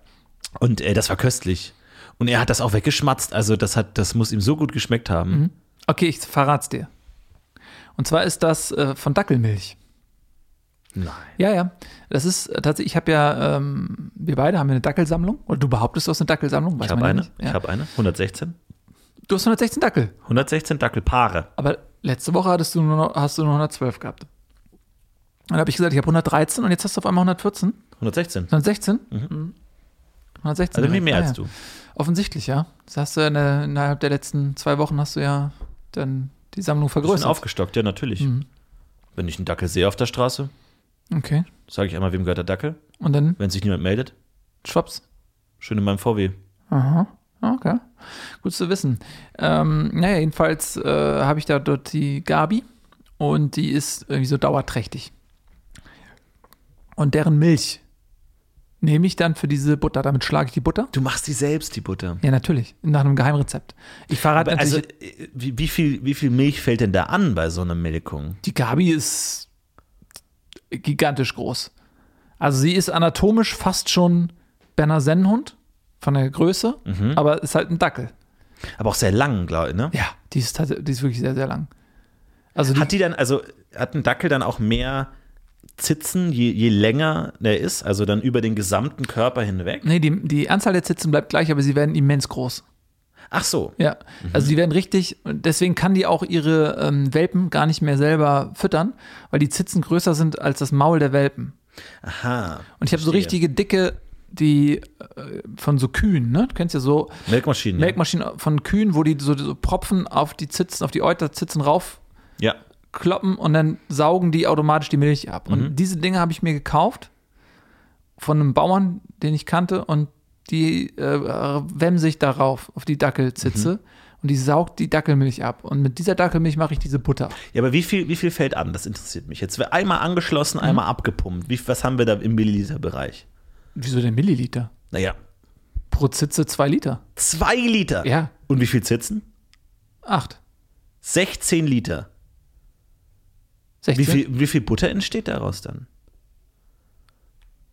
Und äh, das war köstlich. Und er hat das auch weggeschmatzt. Also, das, hat, das muss ihm so gut geschmeckt haben. Mhm. Okay, ich verrat's dir. Und zwar ist das äh, von Dackelmilch. Nein. Ja, ja. Das ist äh, tatsächlich, ich habe ja, ähm, wir beide haben ja eine Dackelsammlung. Oder du behauptest, du hast eine Dackelsammlung. weiß Ich habe ja eine. Ja. Ich habe eine. 116. Du hast 116 Dackel. 116 Dackelpaare. Aber letzte Woche hattest du nur noch, hast du nur 112 gehabt. Dann habe ich gesagt, ich habe 113 und jetzt hast du auf einmal 114. 116. 116? Mhm. 116. Also direkt. mehr Ah, als ja. du. Offensichtlich, ja. Das hast du ja in der, innerhalb der letzten zwei Wochen hast du ja dann die Sammlung Bisschen vergrößert. aufgestockt, ja, natürlich. Mhm. Wenn ich einen Dackel sehe auf der Straße, Okay. sage ich einmal, wem gehört der Dackel? Und dann Wenn sich niemand meldet, schwupps. schön in meinem VW. Aha. Okay. Gut zu wissen. Ähm, naja, jedenfalls äh, habe ich da dort die Gabi und die ist irgendwie so dauerträchtig. Und deren Milch nehme ich dann für diese Butter. Damit schlage ich die Butter. Du machst die selbst, die Butter. Ja, natürlich. Nach einem Geheimrezept. Ich verrate Aber also, natürlich. äh, wie, wie, viel, wie viel Milch fällt denn da an bei so einer Melkung? die Gabi ist gigantisch groß. Also sie ist anatomisch fast schon Berner Sennenhund von der Größe, Mhm. aber ist halt ein Dackel. Aber auch sehr lang, glaube ich, ne? Ja, die ist, tats- die ist wirklich sehr, sehr lang. Also die, Hat die dann, also hat ein Dackel dann auch mehr Zitzen, je, je länger der ist, also dann über den gesamten Körper hinweg? nee, die, die Anzahl der Zitzen bleibt gleich, aber sie werden immens groß. Ach so. Ja, also die werden richtig, deswegen kann die auch ihre ähm, Welpen gar nicht mehr selber füttern, weil die Zitzen größer sind als das Maul der Welpen. Aha. Und ich habe so richtige dicke, die äh, von so Kühen, ne? Du kennst ja so Melkmaschinen. Melkmaschinen von Kühen, wo die so, so Propfen auf die Zitzen, auf die Euterzitzen raufkloppen Ja. und dann saugen die automatisch die Milch ab. Und diese Dinge habe ich mir gekauft von einem Bauern, den ich kannte und die äh, wemse ich darauf, auf die Dackelzitze. Und die saugt die Dackelmilch ab. Und mit dieser Dackelmilch mache ich diese Butter. Ja, aber wie viel, wie viel fällt an? Das interessiert mich. Jetzt wird einmal angeschlossen, Mhm. einmal abgepumpt. Wie, was haben wir da im Milliliterbereich? Wieso denn Milliliter? Naja, Pro Zitze zwei Liter. zwei Liter. Ja, Und wie viel Zitzen? acht. 16 Liter. 16? Wie viel, wie viel Butter entsteht daraus dann?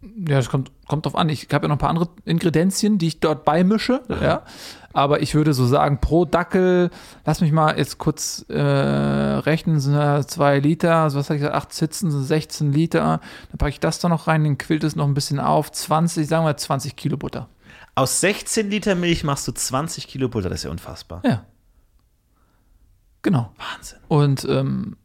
Ja, das kommt, kommt drauf an. Ich habe ja noch ein paar andere Ingredienzien, die ich dort beimische. Ja. Aber ich würde so sagen, pro Dackel, lass mich mal jetzt kurz äh, rechnen, sind ja zwei Liter, also was habe ich gesagt, acht Sitzen sind 16 Liter. Dann packe ich das da noch rein, dann quillt es noch ein bisschen auf. 20, sagen wir 20 Kilo Butter. Aus 16 Liter Milch machst du 20 Kilo Butter. Das ist ja unfassbar. Ja. Genau. Wahnsinn. Und ähm,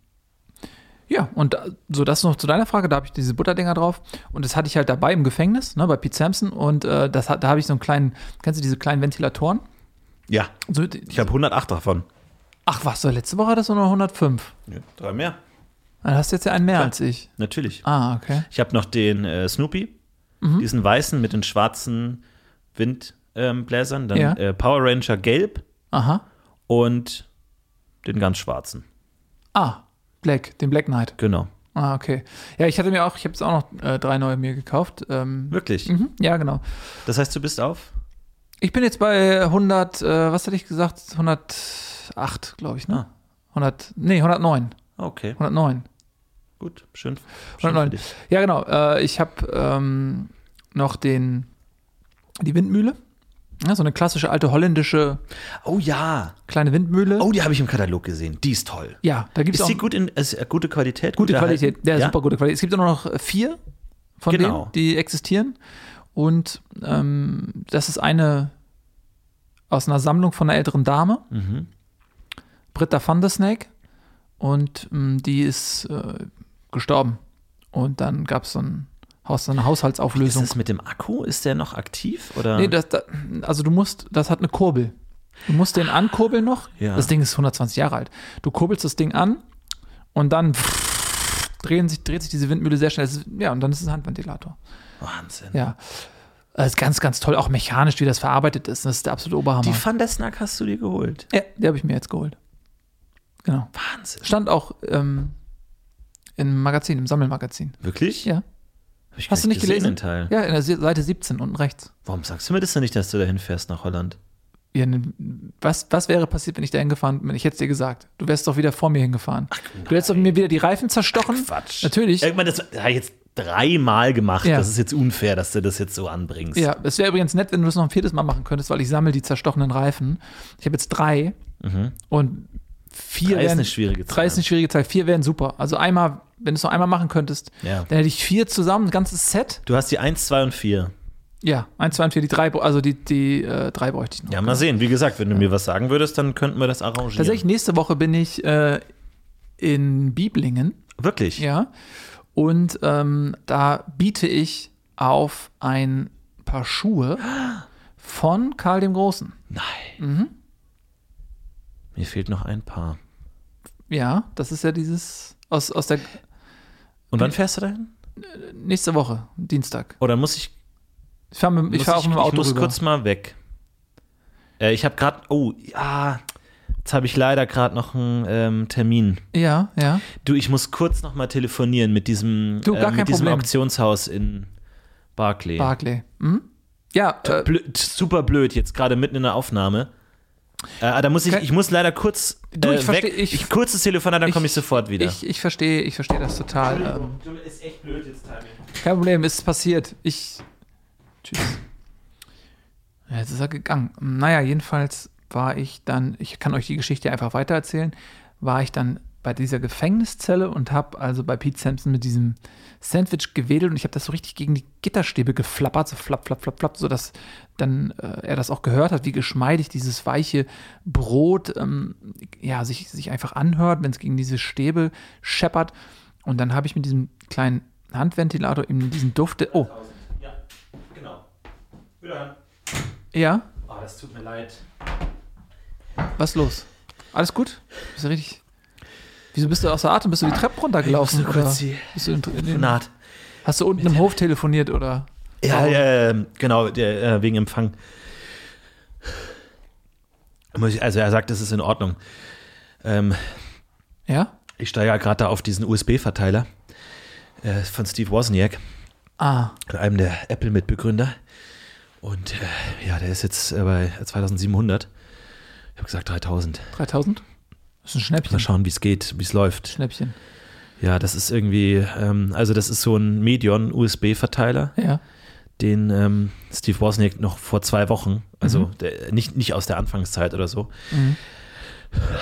ja, und so das noch zu deiner Frage, da habe ich diese Butterdinger drauf und das hatte ich halt dabei im Gefängnis, ne, bei Pete Sampson und äh, das da habe ich so einen kleinen, kennst du diese kleinen Ventilatoren? Ja, So, ich habe 108 davon. ach was, so letzte Woche hattest du noch 105. Ja, drei mehr. Dann hast du jetzt ja einen mehr Klar. als ich. Natürlich. Ah, okay. Ich habe noch den äh, Snoopy, Mhm. diesen weißen mit den schwarzen Windbläsern, dann Ja. äh, Power Ranger gelb Aha. und den ganz schwarzen. Ah, Black, den Black Knight. Genau. Ah, okay. Ja, ich hatte mir auch, ich habe jetzt auch noch äh, drei neue mir gekauft. Ähm, Wirklich. mhm, ja, genau. Das heißt, du bist auf? Ich bin jetzt bei 100, äh, was hatte ich gesagt? 108, glaube ich, ne? Ah. 100, nee, 109. Okay, 109. gut. Schön. schön 109. für dich. Ja, genau. Äh, ich habe ähm, noch den, die Windmühle. Ja, so eine klassische alte holländische Oh ja. kleine Windmühle. Oh, die habe ich im Katalog gesehen. Die ist toll. Ja, da gibt es Ist auch die gut in ist, gute Qualität? gute gut Qualität. Ja, ja, super gute Qualität. Es gibt auch noch vier von Genau. denen, die existieren. Und ähm, das ist eine aus einer Sammlung von einer älteren Dame, Mhm. Britta van der Snake. Und ähm, die ist äh, gestorben. Und dann gab es so, ein Haus, eine Ist Haushaltsauflösung. das mit dem Akku? Ist der noch aktiv? Oder? Nee, das, da- also du musst, das hat eine Kurbel. Du musst den ankurbeln noch. Ja. Das Ding ist 120 Jahre alt. Du kurbelst das Ding an und dann drehen sich, dreht sich diese Windmühle sehr schnell. Ist, ja, und dann ist es ein Handventilator. Wahnsinn. Ja. Das ist ganz, ganz toll, auch mechanisch, wie das verarbeitet ist. Das ist der absolute Oberhammer. Die Van der Snack hast du dir geholt. ja, die habe ich mir jetzt geholt. Genau. Wahnsinn. Stand auch ähm, im Magazin, im Sammelmagazin. Wirklich? Ja. Hast du nicht gesehen, gelesen? Den Teil. Ja, in der Se- Seite 17 unten rechts. Warum sagst du mir das denn nicht, dass du dahin fährst nach Holland? Ja, ne, was, was wäre passiert, wenn ich da hingefahren bin? Ich hätte es dir gesagt. Du wärst doch wieder vor mir hingefahren. du hättest doch mir wieder die Reifen zerstochen. Quatsch. Natürlich. Irgendwann, das habe ich jetzt dreimal gemacht. Ja. Das ist jetzt unfair, dass du das jetzt so anbringst. Ja, es wäre übrigens nett, wenn du das noch ein viertes Mal machen könntest, weil ich sammle die zerstochenen Reifen. Ich habe jetzt drei und vier. Drei ist wären, eine schwierige Zahl. Drei ist eine schwierige Zahl. Vier wären super. Also einmal, wenn du es noch einmal machen könntest, Ja. dann hätte ich vier zusammen, ein ganzes Set. Du hast die 1, 2 und 4. Ja, eins, zwei und vier, die drei, also die, die äh, drei bräuchte ich noch. Ja, mal sehen. Wie gesagt, wenn du mir was sagen würdest, dann könnten wir das arrangieren. Tatsächlich, nächste Woche bin ich äh, in Bieblingen. Wirklich? Ja. Und ähm, da biete ich auf ein paar Schuhe von Karl dem Großen. Nein. Mhm. Mir fehlt noch ein Paar. Ja, das ist ja dieses aus, aus der Und wann fährst du dahin? nächste Woche, Dienstag. Oder muss ich Ich fahre fahr auch mit dem Auto ich muss rüber. kurz mal weg. Äh, ich habe gerade, oh, ja, jetzt habe ich leider gerade noch einen ähm, Termin. Ja, ja. Du, ich muss kurz noch mal telefonieren mit diesem, Du, äh, mit diesem Problem. Auktionshaus in Barclay. Barclay. Mhm. Ja, äh, Blöd, super blöd, jetzt gerade mitten in der Aufnahme. Äh, da muss ich, ich muss leider kurz Du, ich äh, versteh- weg. ich- Ich, kurzes Telefonat, dann komme ich sofort wieder. ich, ich verstehe, ich verstehe das total. Ähm, ist echt blöd jetzt, Timing. kein Problem, ist passiert. Ich. Tschüss. Ja, jetzt ist er gegangen. Naja, jedenfalls war ich dann, ich kann euch die Geschichte einfach weitererzählen, war ich dann bei dieser Gefängniszelle und habe also bei Pete Sampson mit diesem Sandwich gewedelt und ich habe das so richtig gegen die Gitterstäbe geflappert, so flapp, flapp, flapp, flapp, sodass dann äh, er das auch gehört hat, wie geschmeidig dieses weiche Brot ähm, ja, sich, sich einfach anhört, wenn es gegen diese Stäbe scheppert. Und dann habe ich mit diesem kleinen Handventilator eben diesen Duft. Oh, Ja, genau. Wiederhören. ja, Oh, das tut mir leid. was ist los? Alles gut? Bist du richtig? Wieso bist du außer Atem? Bist du die Treppe runtergelaufen? Ich kurz die bist du in, in den, hast du unten im Hof telefoniert oder? Ja, äh, genau, der, äh, wegen Empfang. Also er sagt, es ist in Ordnung. Ähm, Ja? ich steige ja gerade da auf diesen USB-Verteiler äh, von Steve Wozniak, Ah, einem der Apple-Mitbegründer. Und äh, ja, der ist jetzt äh, bei 2700. Ich habe gesagt 3000. 3000? Das ist ein Mal Schnäppchen. schauen, wie es geht, wie es läuft. Schnäppchen. Ja, das ist irgendwie, ähm, also das ist so ein Medion-USB-Verteiler, Ja. den ähm, Steve Wozniak noch vor zwei Wochen, also der, nicht, nicht aus der Anfangszeit oder so, Mhm.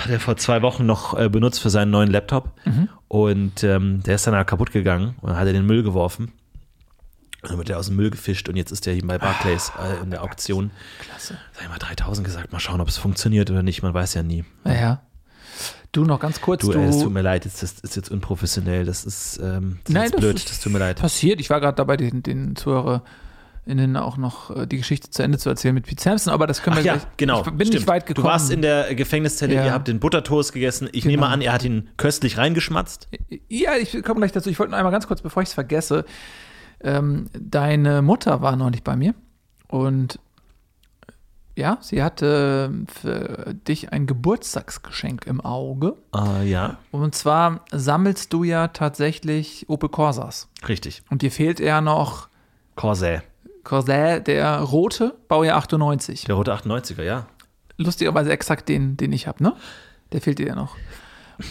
hat er vor zwei Wochen noch äh, benutzt für seinen neuen Laptop. Mhm. Und ähm, der ist dann halt kaputt gegangen und hat er den Müll geworfen. Und dann wird er aus dem Müll gefischt und jetzt ist der hier bei Barclays äh, in der Auktion. Klasse. Sag ich mal 3000 gesagt, mal schauen, ob es funktioniert oder nicht, man weiß ja nie. Ja. Du noch ganz kurz. Du, Du, es tut mir leid, das ist, ist jetzt unprofessionell, das ist, ähm, das ist Nein, jetzt das blöd, ist das tut mir leid. passiert. Ich war gerade dabei, den, den ZuhörerInnen auch noch äh, die Geschichte zu Ende zu erzählen mit Pete Sampson, aber das können Ach wir ja, gleich. genau. Ich bin stimmt. nicht weit gekommen. Du warst in der Gefängniszelle, Ja. ihr habt den Buttertoast gegessen. Ich Genau. nehme an, er hat ihn köstlich reingeschmatzt. Ja, ich komme gleich dazu. Ich wollte nur einmal ganz kurz, bevor ich es vergesse. Ähm, deine Mutter war neulich bei mir und ja, sie hatte für dich ein Geburtstagsgeschenk im Auge. Ah, ja, Und zwar sammelst du ja tatsächlich Opel Corsas. richtig. Und dir fehlt ja noch Corsair, Corsair, der rote, Baujahr 98. der rote 98er, ja. lustigerweise exakt den, den ich habe, ne? Der fehlt dir ja noch.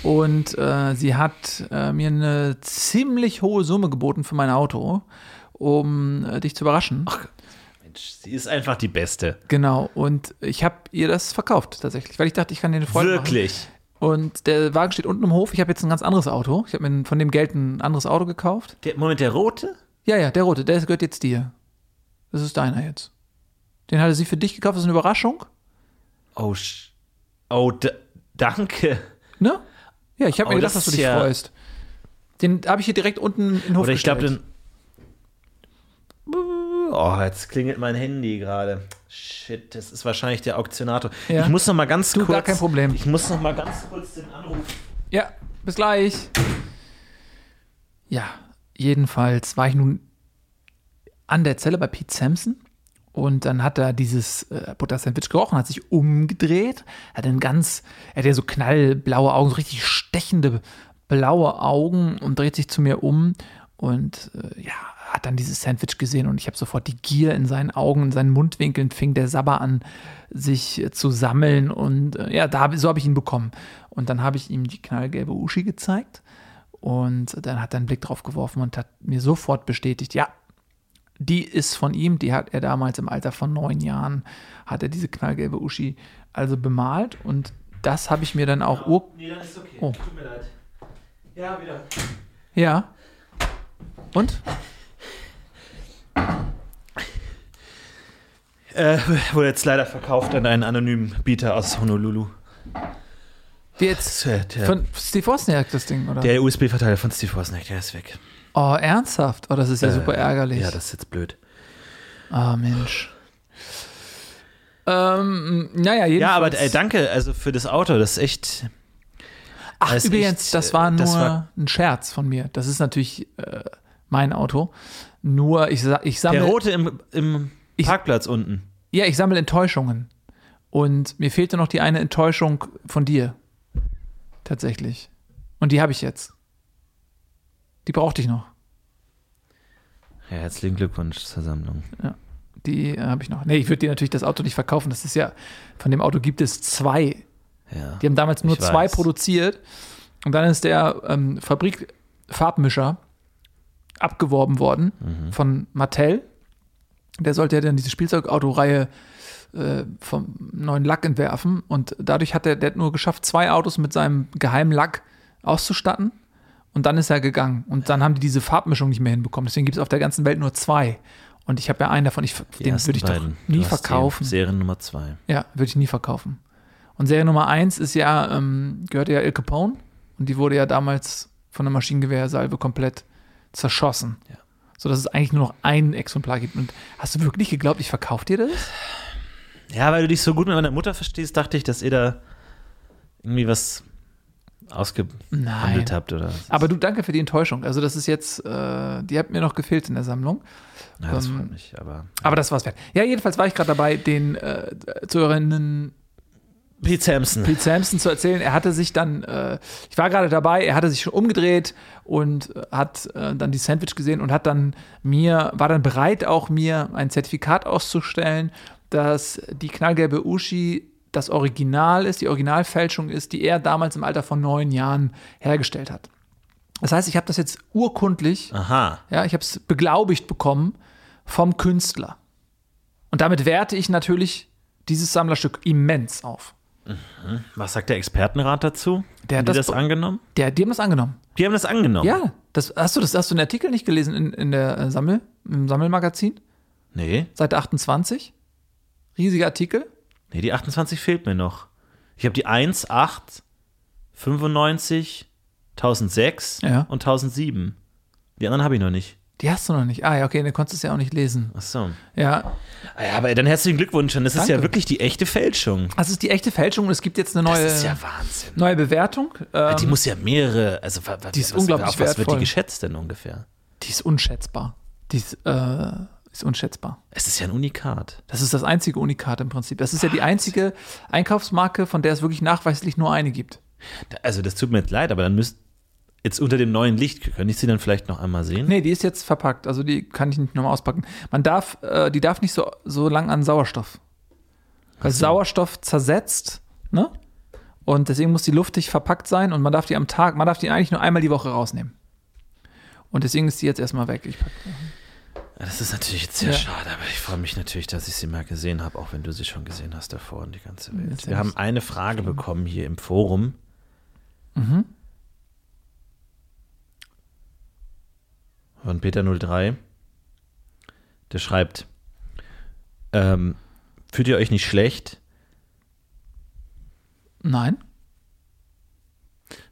Und äh, sie hat äh, mir eine ziemlich hohe Summe geboten für mein Auto, um äh, dich zu überraschen. Mensch, sie ist einfach die Beste. Genau. Und ich habe ihr das verkauft tatsächlich, weil ich dachte, ich kann dir eine Freude machen. Wirklich. Und der Wagen steht unten im Hof. Ich habe jetzt ein ganz anderes Auto. Ich habe mir von dem Geld ein anderes Auto gekauft. Der, Moment, der rote? Ja, ja, der rote, der gehört jetzt dir. Das ist deiner jetzt. Den hatte sie für dich gekauft. Das ist eine Überraschung. Oh, sch- oh danke. Ne? Ja, ich habe Oh, mir gedacht, dass du dich ja- freust. Den habe ich hier direkt unten in den Hof Oder ich glaube, den. Oh, jetzt klingelt mein Handy gerade. Shit, das ist wahrscheinlich der Auktionator. Ja. Ich muss noch mal ganz Du, kurz. gar kein Problem. Ich muss noch mal ganz kurz den Anruf. Ja, bis gleich. Ja, jedenfalls war ich nun an der Zelle bei Pete Sampson und dann hat er dieses äh, Butter-Sandwich gerochen, hat sich umgedreht, hat einen ganz, er hat ja so knallblaue Augen, so richtig stechende blaue Augen und dreht sich zu mir um und äh, ja, hat dann dieses Sandwich gesehen und ich habe sofort die Gier in seinen Augen, in seinen Mundwinkeln fing der Sabber an, sich äh, zu sammeln und äh, ja, da, so habe ich ihn bekommen. Und dann habe ich ihm die knallgelbe Uschi gezeigt und dann hat er einen Blick drauf geworfen und hat mir sofort bestätigt, ja, die ist von ihm, die hat er damals im Alter von neun Jahren, hat er diese knallgelbe Uschi also bemalt und das habe ich mir dann auch ur Nee, dann ist okay. Oh. Tut mir leid. Ja, wieder. ja und Äh, wurde jetzt leider verkauft an einen anonymen Bieter aus Honolulu. wie jetzt Der, der, von Steve Wozniak das Ding oder der USB-Verteiler von Steve Wozniak, der ist weg. oh ernsthaft oh das ist ja Äh, super ärgerlich Ja, das ist jetzt blöd. ah Mensch ähm, naja, jedenfalls. Ja, aber äh, danke also für das Auto. Das ist echt. Ach, Das übrigens, echt, das äh, war nur das war- ein Scherz von mir. Das ist natürlich äh, mein Auto. Nur, ich, ich Der sammle. rote im, im Ich- Parkplatz unten. Ja, ich sammle Enttäuschungen. Und mir fehlte noch die eine Enttäuschung von dir. Tatsächlich. Und die habe ich jetzt. Die brauchte ich noch. Ja, herzlichen Glückwunsch zur Sammlung. Die äh, habe ich noch. Nee, ich würde dir natürlich das Auto nicht verkaufen. Das ist ja, von dem Auto gibt es zwei. Ja. Die haben damals nur zwei weiß. produziert. Und dann ist der ähm, Fabrik-Farbmischer abgeworben worden Mhm. von Mattel. Der sollte ja dann diese Spielzeugautoreihe äh, vom neuen Lack entwerfen. Und dadurch hat er, der hat nur geschafft, zwei Autos mit seinem geheimen Lack auszustatten. Und dann ist er gegangen. Und dann haben die diese Farbmischung nicht mehr hinbekommen. Deswegen gibt es auf der ganzen Welt nur zwei. Und ich habe ja einen davon, ich, Die den würde ich doch beiden. nie Du verkaufen. Serien Nummer zwei. Ja, würde ich nie verkaufen. Und Serie Nummer eins ist ja, ähm, gehörte ja El Capone und die wurde ja damals von der Maschinengewehrsalve komplett zerschossen. Ja. So dass es eigentlich nur noch ein Exemplar gibt. Und hast du wirklich geglaubt, ich verkaufe dir das? Ja, weil du dich so gut mit meiner Mutter verstehst, dachte ich, dass ihr da irgendwie was ausgehandelt habt oder. Aber du, danke für die Enttäuschung. Also das ist jetzt, äh, die hat mir noch gefehlt in der Sammlung. Ja, das ähm, freut mich, aber. Aber das war's wert. Ja, jedenfalls war ich gerade dabei, den äh, Zuhörerinnen Pete Sampson. Pete Sampson zu erzählen. Er hatte sich dann, äh, ich war gerade dabei, er hatte sich schon umgedreht und äh, hat äh, dann die Sandwich gesehen und hat dann mir, war dann bereit, auch mir ein Zertifikat auszustellen, dass die knallgelbe Uschi das Original ist, die Originalfälschung ist, die er damals im Alter von neun Jahren hergestellt hat. Das heißt, ich habe das jetzt urkundlich, Aha. ja, ich habe es beglaubigt bekommen vom Künstler. Und damit werte ich natürlich dieses Sammlerstück immens auf. Was sagt der Expertenrat dazu? Der haben hat die das das angenommen? Der, die haben das angenommen. Die haben das angenommen. Ja, das, hast du das, hast du den Artikel nicht gelesen in, in der äh, Sammel, im Sammelmagazin? Nee, Seite 28? Riesiger Artikel. nee, die 28 fehlt mir noch. Ich habe die 1, 8, 95, 1006 Ja. und 1007. Die anderen habe ich noch nicht. Die hast du noch nicht. Ah, ja, okay, dann konntest du es ja auch nicht lesen. Ach so. Ja, Ah Ja, aber dann herzlichen Glückwunsch. Und das ist ja Danke. wirklich die echte Fälschung. das ist die echte Fälschung und es gibt jetzt eine Das neue, ist ja Wahnsinn. neue Bewertung. Ähm, die muss ja mehrere, also die ist was, unglaublich auf was wird die geschätzt denn ungefähr? die ist unschätzbar. Die ist, äh, ist unschätzbar. Es ist ja ein Unikat. Das ist das einzige Unikat im Prinzip. Das ist ja die einzige Einkaufsmarke, von der es wirklich nachweislich nur eine gibt. Also das tut mir jetzt leid, aber dann müsst jetzt unter dem neuen Licht, könnte ich sie dann vielleicht noch einmal sehen? Nee, die ist jetzt verpackt. Also die kann ich nicht nochmal auspacken. Man darf, äh, die darf nicht so, so lang an Sauerstoff. Weil Sauerstoff zersetzt, ne? Und deswegen muss die luftig verpackt sein und man darf die am Tag, man darf die eigentlich nur einmal die Woche rausnehmen. Und deswegen ist die jetzt erstmal weg. Ich pack, Das ist natürlich jetzt sehr Ja. schade, aber ich freue mich natürlich, dass ich sie mal gesehen habe, auch wenn du sie schon gesehen hast davor und die ganze Welt. Wir haben eine Frage bekommen hier im Forum. Mhm. Von Peter03. Der schreibt, ähm, fühlt ihr euch nicht schlecht? Nein,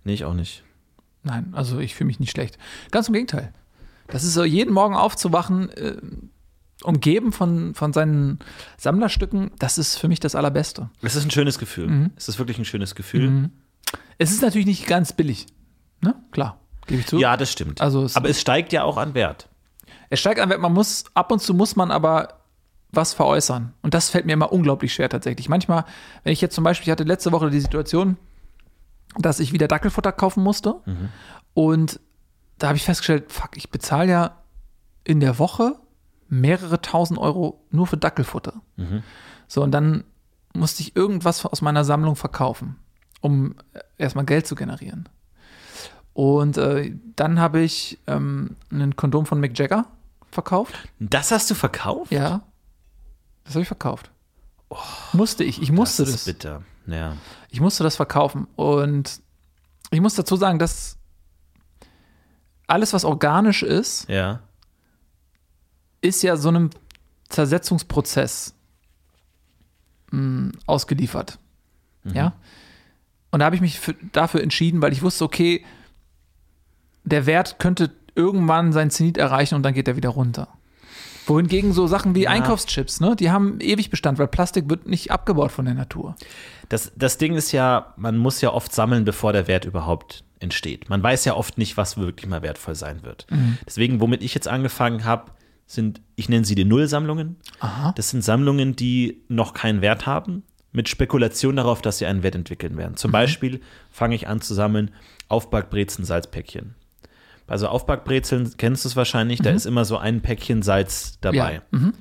Nee, ich auch nicht. nein, also ich fühle mich nicht schlecht. Ganz im Gegenteil. Das ist so, jeden Morgen aufzuwachen, äh, umgeben von, von seinen Sammlerstücken, das ist für mich das Allerbeste. Es ist ein schönes Gefühl. Mhm. Es ist wirklich ein schönes Gefühl. Es ist natürlich nicht ganz billig. Ne? Klar, gebe ich zu. Ja, das stimmt. Also es- aber es steigt ja auch an Wert. Es steigt an Wert, man muss, ab und zu muss man aber was veräußern. Und das fällt mir immer unglaublich schwer tatsächlich. Manchmal, wenn ich jetzt zum Beispiel, ich hatte letzte Woche die Situation, dass ich wieder Dackelfutter kaufen musste. Und da habe ich festgestellt, fuck, ich bezahle ja in der Woche mehrere tausend Euro nur für Dackelfutter. So, und dann musste ich irgendwas aus meiner Sammlung verkaufen, um erstmal Geld zu generieren. Und äh, dann habe ich ähm, ein Kondom von Mick Jagger verkauft. Das hast du verkauft? Ja. Das habe ich verkauft. musste ich. Ich musste das das. ist bitter. Ja. Ich musste das verkaufen. Und ich muss dazu sagen, dass alles, was organisch ist, Ja. ist ja so einem Zersetzungsprozess mh, ausgeliefert. Ja. Und da habe ich mich für, dafür entschieden, weil ich wusste, okay, der Wert könnte irgendwann sein Zenit erreichen und dann geht er wieder runter. Wohingegen so Sachen wie Einkaufschips, ne, die haben ewig Bestand, weil Plastik wird nicht abgebaut von der Natur. Das, das Ding ist ja, man muss ja oft sammeln, bevor der Wert überhaupt entsteht. Man weiß ja oft nicht, was wirklich mal wertvoll sein wird. Deswegen, womit ich jetzt angefangen habe, sind, ich nenne sie die Nullsammlungen. Aha. Das sind Sammlungen, die noch keinen Wert haben, mit Spekulation darauf, dass sie einen Wert entwickeln werden. Zum Beispiel fange ich an zu sammeln Aufbackbrezen, Salzpäckchen. Bei so Aufbackbrezeln kennst du es wahrscheinlich, da ist immer so ein Päckchen Salz dabei. Ja. Mhm.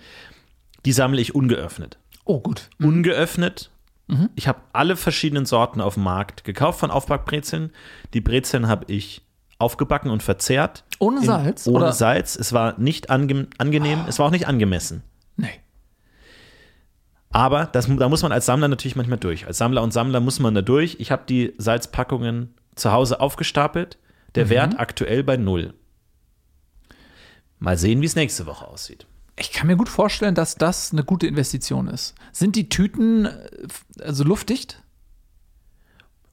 Die sammle ich ungeöffnet. Oh, gut. Ungeöffnet. Ich habe alle verschiedenen Sorten auf dem Markt gekauft von Aufbackbrezeln. Die Brezeln habe ich aufgebacken und verzehrt. Ohne In- Salz? Ohne oder? Salz. Es war nicht ange angenehm, es war auch nicht angemessen. Nee. Aber das, da muss man als Sammler natürlich manchmal durch. Als Sammler und Sammler muss man da durch. Ich habe die Salzpackungen zu Hause aufgestapelt. Der Mhm. Wert aktuell bei null. Mal sehen, wie es nächste Woche aussieht. Ich kann mir gut vorstellen, dass das eine gute Investition ist. Sind die Tüten äh, also luftdicht?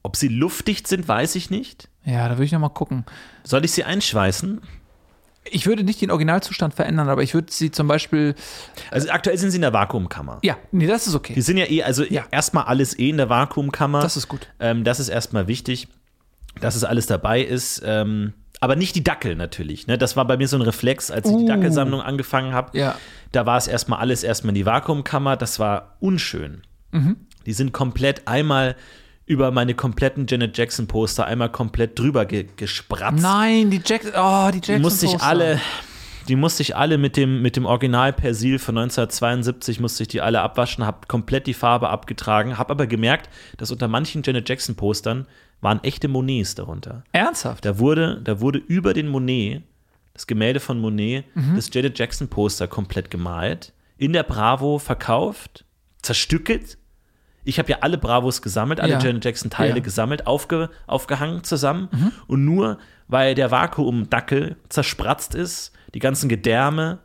Ob sie luftdicht sind, weiß ich nicht. Ja, da würde ich noch mal gucken. Soll ich sie einschweißen? Ich würde nicht den Originalzustand verändern, aber ich würde sie zum Beispiel. Also aktuell sind sie in der Vakuumkammer. Ja, nee, das ist Die okay. sind ja eh, also Ja. erstmal alles eh in der Vakuumkammer. Das ist gut. Ähm, das ist erstmal wichtig. Dass es alles dabei ist. Ähm, aber nicht die Dackel natürlich. Ne? Das war bei mir so ein Reflex, als ich die Uh. Dackelsammlung angefangen habe. Ja. Da war es erstmal alles erstmal in die Vakuumkammer. Das war unschön. Mhm. Die sind komplett einmal über meine kompletten Janet Jackson Poster einmal komplett drüber ge gespratzt. Nein, die Jack oh, die die Jackson musste ich Poster. alle, die musste ich alle mit dem, mit dem Original Persil von 1972 musste ich die alle abwaschen, habe komplett die Farbe abgetragen, habe aber gemerkt, dass unter manchen Janet Jackson Postern waren echte Monets darunter. Ernsthaft? Da wurde, da wurde über den Monet, das Gemälde von Monet, Mhm. das Janet Jackson Poster komplett gemalt, in der Bravo verkauft, zerstückelt. Ich habe ja alle Bravos gesammelt, alle Ja. Janet Jackson Teile Ja. Mhm. gesammelt, aufge, aufgehangen zusammen. Und nur weil der Vakuumdackel zerspratzt ist, die ganzen Gedärme,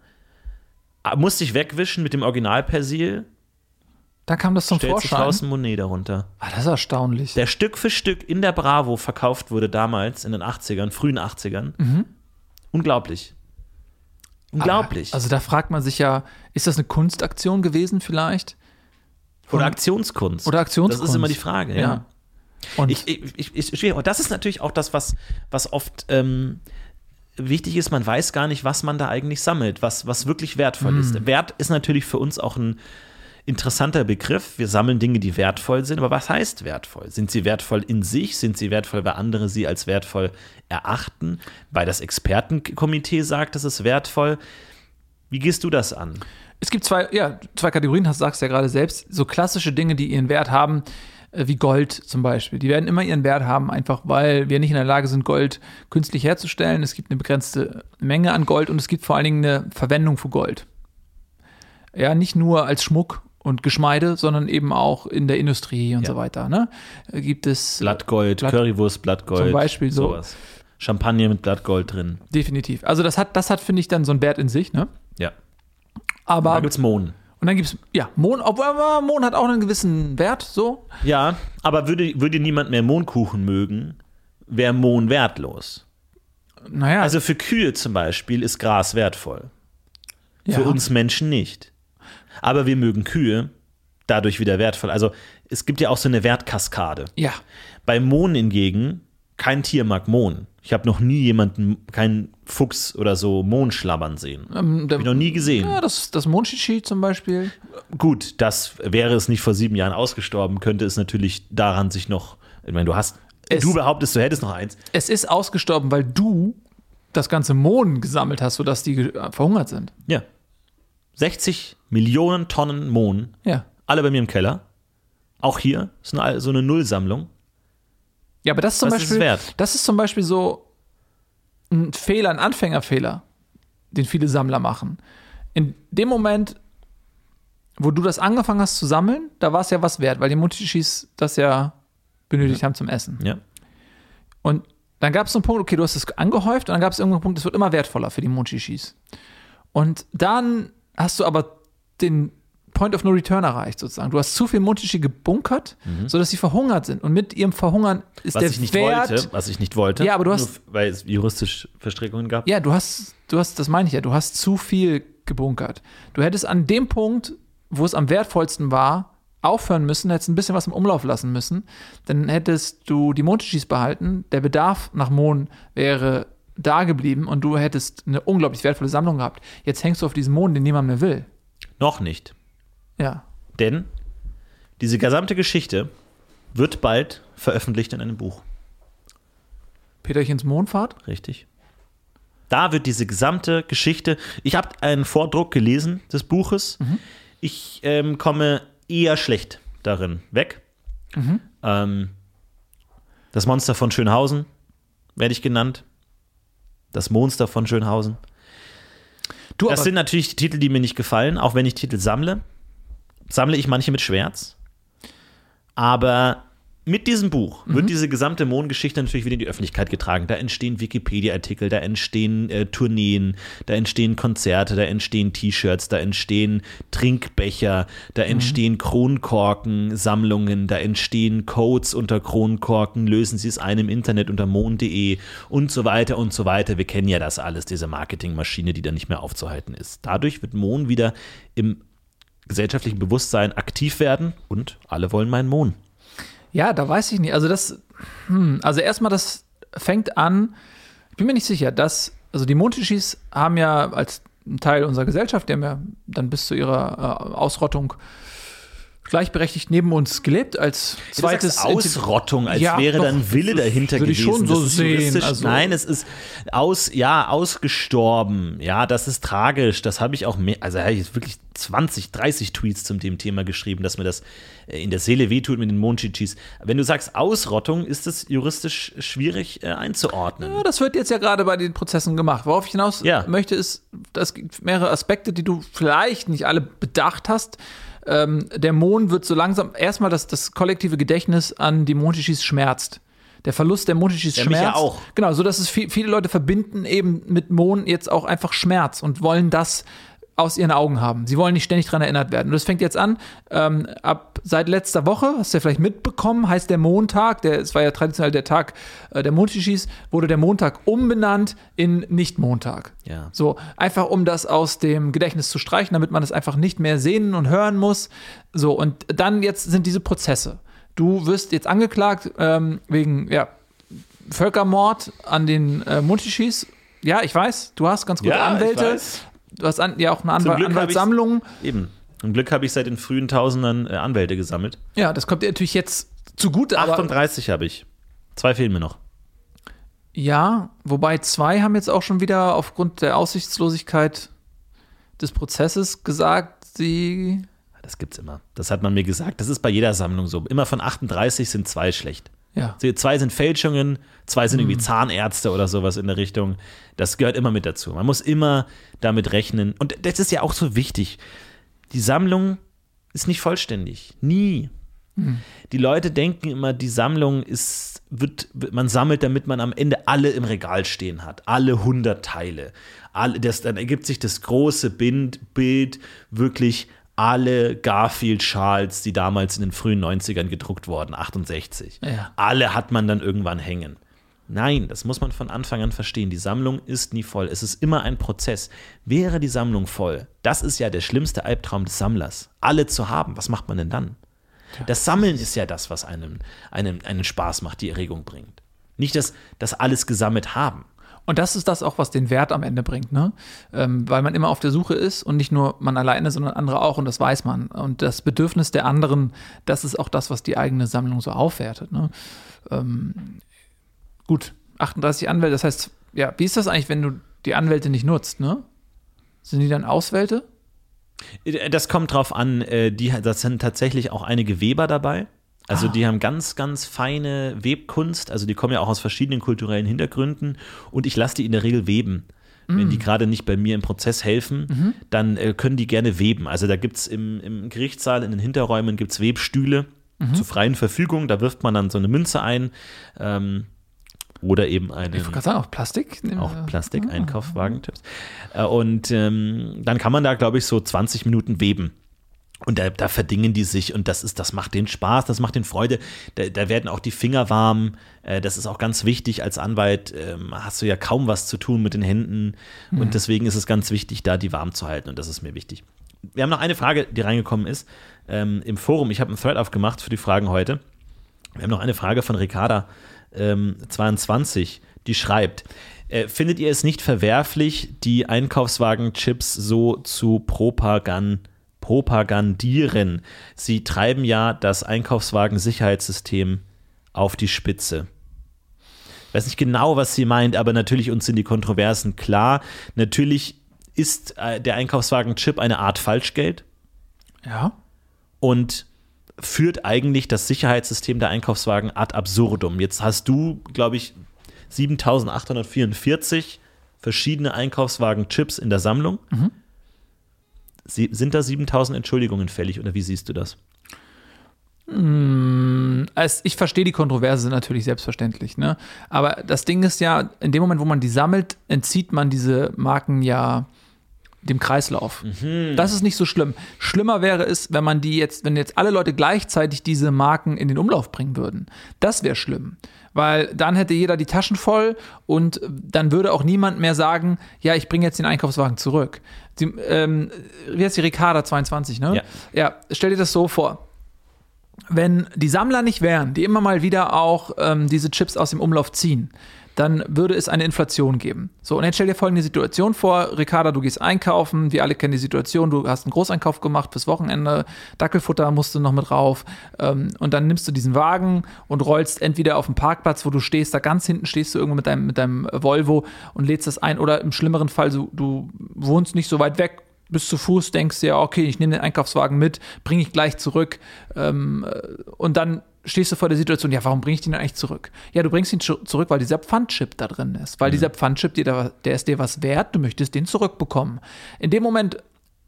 ah, musste ich wegwischen mit dem Originalpersil, Da kam das zum stellt sich Vorschein. raus ein Monet darunter. Ah, das ist erstaunlich. Der Stück für Stück in der Bravo verkauft wurde damals in den 80ern, frühen 80ern. Unglaublich. Unglaublich. Also da fragt man sich ja, ist das eine Kunstaktion gewesen vielleicht? oder Aktionskunst. Oder Aktionskunst. Das ist immer die Frage, ja. Ja. Und Ich, ich, ich, schwierig. Und das ist natürlich auch das, was, was oft ähm, wichtig ist. Man weiß gar nicht, was man da eigentlich sammelt, was, was wirklich wertvoll Hm. ist. Wert ist natürlich für uns auch ein interessanter Begriff. Wir sammeln Dinge, die wertvoll sind. Aber was heißt wertvoll? Sind sie wertvoll in sich? Sind sie wertvoll, weil andere sie als wertvoll erachten? Weil das Expertenkomitee sagt, das ist wertvoll. Wie gehst du das an? es gibt zwei, ja, zwei Kategorien, hast sagst ja gerade selbst, so klassische Dinge, die ihren Wert haben, äh, wie Gold zum Beispiel. Die werden immer ihren Wert haben, einfach weil wir nicht in der Lage sind, Gold künstlich herzustellen. Es gibt eine begrenzte Menge an Gold und es gibt vor allen Dingen eine Verwendung für Gold. Ja, nicht nur als Schmuck und Geschmeide, sondern eben auch in der Industrie und Ja. so weiter. Ne? Gibt es Blattgold, Blatt- Currywurst, Blattgold. Zum Beispiel so. Sowas. Champagner mit Blattgold drin. definitiv. Also das hat, das hat, finde ich, dann so einen Wert in sich, ne? Ja. Aber Da gibt's Mohn. und dann gibt es, ja, Mohn, obwohl Mohn hat auch einen gewissen Wert, so. Ja, aber würde, würde niemand mehr Mohnkuchen mögen, wäre Mohn wertlos. Naja, Also für Kühe zum Beispiel ist Gras wertvoll. ja. Für uns Menschen nicht. Aber wir mögen Kühe, dadurch wieder wertvoll. Also es gibt ja auch so eine Wertkaskade. Ja. Bei Mohn hingegen, kein Tier mag Mohn. Ich habe noch nie jemanden, keinen Fuchs oder so Mohn schlabbern sehen. Ähm, der, Hab ich noch nie gesehen. ja, das, das Monchichi zum Beispiel. Gut, das wäre es nicht vor sieben Jahren ausgestorben, könnte es natürlich daran sich noch. Ich meine, du hast. Es- du behauptest, du hättest noch eins. Es ist ausgestorben, weil du das ganze Mohn gesammelt hast, sodass die ge- verhungert sind. Ja. 60 Millionen Tonnen Mohn, Ja. alle bei mir im Keller. Auch hier ist eine, so eine Nullsammlung. Ja, aber das ist zum Was ist Beispiel, wert? das ist zum Beispiel so ein Fehler, ein Anfängerfehler, den viele Sammler machen. In dem Moment, wo du das angefangen hast zu sammeln, da war es ja was wert, weil die Monchichis das ja benötigt haben zum Essen. Ja. Und dann gab es so einen Punkt, okay, du hast es angehäuft und dann gab es irgendeinen Punkt, es wird immer wertvoller für die Monchichis. Und dann hast du aber den Point of No Return erreicht, sozusagen. Du hast zu viel Monchichi gebunkert, sodass sie verhungert sind. Und mit ihrem Verhungern ist Was der ich nicht Wert. wollte, was ich nicht wollte. Ja, aber du hast- Nur, weil es juristisch Verstrickungen gab. Ja, du hast, du hast, das meine ich ja, du hast zu viel gebunkert. Du hättest an dem Punkt, wo es am wertvollsten war, aufhören müssen, hättest ein bisschen was im Umlauf lassen müssen. Dann hättest du die Monchichis behalten. Der Bedarf nach Mohn wäre da geblieben und du hättest eine unglaublich wertvolle Sammlung gehabt. Jetzt hängst du auf diesen Mohn, den niemand mehr will. Noch nicht. Ja. Denn diese gesamte Geschichte wird bald veröffentlicht in einem Buch. Peterchens Mondfahrt? Richtig. Da wird diese gesamte Geschichte. Ich habe einen Vordruck gelesen des Buches. Ich ähm, komme eher schlecht darin weg. Ähm, das Monster von Schönhausen werde ich genannt. Das Monster von Schönhausen. Du, Das sind natürlich die Titel, die mir nicht gefallen, auch wenn ich Titel sammle. Sammle ich manche mit Schwärz. Aber mit diesem Buch Mhm. wird diese gesamte Mondgeschichte natürlich wieder in die Öffentlichkeit getragen. Da entstehen Wikipedia-Artikel, da entstehen äh, Tourneen, da entstehen Konzerte, da entstehen T-Shirts, da entstehen Trinkbecher, da Mhm. entstehen Kronkorken-Sammlungen, da entstehen Codes unter Kronkorken, lösen Sie es ein im Internet unter mond.de und so weiter und so weiter. Wir kennen ja das alles, diese Marketingmaschine, die da nicht mehr aufzuhalten ist. Dadurch wird Mohn wieder im gesellschaftlichen Bewusstsein aktiv werden und alle wollen meinen Mohn. Ja, da weiß ich nicht. Also das, hm, also erstmal, das fängt an, ich bin mir nicht sicher, dass, also die Montischis haben ja als Teil unserer Gesellschaft, die haben ja dann bis zu ihrer äh, Ausrottung gleichberechtigt neben uns gelebt als zweites du Ausrottung, als Ja, wäre doch, dann Wille dahinter würde ich gewesen. schon so Das ist sehen, also- Nein, es ist aus, ja, ausgestorben. Ja, das ist tragisch. Das habe ich auch mehr, also habe ich jetzt wirklich 20, 30 Tweets zum dem Thema geschrieben, dass mir das äh, in der Seele wehtut mit den Monchichis. Wenn du sagst Ausrottung, ist es juristisch schwierig äh, einzuordnen. Ja, das wird jetzt ja gerade bei den Prozessen gemacht. Worauf ich hinaus Ja. möchte, ist, es gibt mehrere Aspekte, die du vielleicht nicht alle bedacht hast. Ähm, der Mond wird so langsam, erstmal das, das kollektive Gedächtnis an die Montischis schmerzt. Der Verlust der Montischis Ja, ja auch. Genau, so dass es viel, viele Leute verbinden eben mit Mond jetzt auch einfach Schmerz und wollen das aus ihren Augen haben. Sie wollen nicht ständig daran erinnert werden. Und das fängt jetzt an, ähm, ab seit letzter Woche, hast du ja vielleicht mitbekommen, heißt der Montag, der, es war ja traditionell der Tag äh, der Montischis, wurde der Montag umbenannt in Nicht-Montag. Ja. So, einfach um das aus dem Gedächtnis zu streichen, damit man es einfach nicht mehr sehen und hören muss. So, und dann jetzt sind diese Prozesse. Du wirst jetzt angeklagt ähm, wegen, ja, Völkermord an den äh, Montischis. Ja, ich weiß, du hast ganz gute Ja, ich Anwälte. Du hast an, ja auch eine Anwalt, Anwaltssammlung. Eben. Zum Glück habe ich seit den frühen Tausendern äh, Anwälte gesammelt. Ja, das kommt dir natürlich jetzt zugute, aber 38 habe ich. Zwei fehlen mir noch. ja, wobei zwei haben jetzt auch schon wieder aufgrund der Aussichtslosigkeit des Prozesses gesagt, sie Das gibt's immer. Das hat man mir gesagt. Das ist bei jeder Sammlung so. Immer von 38 sind zwei schlecht. Ja. Zwei sind Fälschungen, zwei sind irgendwie Zahnärzte oder sowas in der Richtung. Das gehört immer mit dazu. Man muss immer damit rechnen. Und das ist ja auch so wichtig. Die Sammlung ist nicht vollständig. Nie. Die Leute denken immer, die Sammlung ist, wird, wird- man sammelt, damit man am Ende alle im Regal stehen hat. Alle 100 Teile. Alle, das, dann ergibt sich das große Bild, Bild wirklich alle Garfield-Schals, die damals in den frühen 90ern gedruckt wurden, 68. Ja. Alle hat man dann irgendwann hängen. Nein, das muss man von Anfang an verstehen. Die Sammlung ist nie voll. Es ist immer ein Prozess. Wäre die Sammlung voll, das ist ja der schlimmste Albtraum des Sammlers. Alle zu haben, was macht man denn dann? Das Sammeln ist ja das, was einem, einem einen Spaß macht, die Erregung bringt. Nicht das, das alles gesammelt haben. Und das ist das auch, was den Wert am Ende bringt, ne? Ähm, weil man immer auf der Suche ist und nicht nur man alleine, sondern andere auch und das weiß man. Und das Bedürfnis der anderen, das ist auch das, was die eigene Sammlung so aufwertet. Ne? Ähm, gut, 38 Anwälte, das heißt, ja, wie ist das eigentlich, wenn du die Anwälte nicht nutzt, ne? Sind die dann Auswälte? Das kommt drauf an, äh, die, das sind tatsächlich auch einige Weber dabei. Also die haben ganz, ganz feine Webkunst. Also die kommen ja auch aus verschiedenen kulturellen Hintergründen. Und ich lasse die in der Regel weben. Wenn die gerade nicht bei mir im Prozess helfen, dann äh, können die gerne weben. Also da gibt es im, im Gerichtssaal, in den Hinterräumen gibt es Webstühle zur freien Verfügung. Da wirft man dann so eine Münze ein. Ähm, oder eben eine Ich sagen, auch Plastik? Auch Plastik, Einkaufswagentipps. Äh, Und ähm, dann kann man da, glaube ich, so 20 Minuten weben. Und da, da verdingen die sich und das ist, das macht denen Spaß, das macht denen Freude. Da, da werden auch die Finger warm. Äh, das ist auch ganz wichtig. Als Anwalt ähm, hast du ja kaum was zu tun mit den Händen. Und deswegen ist es ganz wichtig, da die warm zu halten. Und das ist mir wichtig. Wir haben noch eine Frage, die reingekommen ist ähm, im Forum. Ich habe einen Thread aufgemacht für die Fragen heute. Wir haben noch eine Frage von Ricarda ähm, 22, die schreibt: äh, Findet ihr es nicht verwerflich, die Einkaufswagen-Chips so zu propagan propagandieren? Sie treiben ja das Einkaufswagen-Sicherheitssystem auf die Spitze. Ich weiß nicht genau, was sie meint, aber natürlich uns sind die Kontroversen klar. Natürlich ist äh, der Einkaufswagen-Chip eine Art Falschgeld Ja. und führt eigentlich das Sicherheitssystem der Einkaufswagen ad absurdum. Jetzt hast du, glaube ich, 7844 verschiedene Einkaufswagen-Chips in der Sammlung. Sie, sind da 7000 Entschuldigungen fällig oder wie siehst du das? Es, ich verstehe die Kontroverse natürlich selbstverständlich, ne? Aber das Ding ist ja, in dem Moment, wo man die sammelt, entzieht man diese Marken ja dem Kreislauf. Das ist nicht so schlimm. Schlimmer wäre es, wenn man die jetzt, wenn jetzt alle Leute gleichzeitig diese Marken in den Umlauf bringen würden. Das wäre schlimm. Weil dann hätte jeder die Taschen voll und dann würde auch niemand mehr sagen, ja, ich bringe jetzt den Einkaufswagen zurück. Sie, ähm, wie heißt die Ricarda 22, ne? Ja. ja, stell dir das so vor wenn die Sammler nicht wären, die immer mal wieder auch ähm, diese Chips aus dem Umlauf ziehen, dann würde es eine Inflation geben. So, und jetzt stell dir folgende Situation vor. Ricarda, du gehst einkaufen, wir alle kennen die Situation, du hast einen Großeinkauf gemacht fürs Wochenende, Dackelfutter musst du noch mit rauf. Ähm, und dann nimmst du diesen Wagen und rollst entweder auf dem Parkplatz, wo du stehst, da ganz hinten stehst du irgendwo mit deinem, mit deinem Volvo und lädst das ein. Oder im schlimmeren Fall, du, du wohnst nicht so weit weg, bist zu Fuß, denkst dir, okay, ich nehme den Einkaufswagen mit, bringe ich gleich zurück. Ähm, und dann stehst du vor der Situation, ja, warum bringe ich den eigentlich zurück? Ja, du bringst ihn zu- zurück, weil dieser Pfandchip da drin ist. Weil dieser Pfandchip, dir da, der ist dir was wert, du möchtest den zurückbekommen. In dem Moment,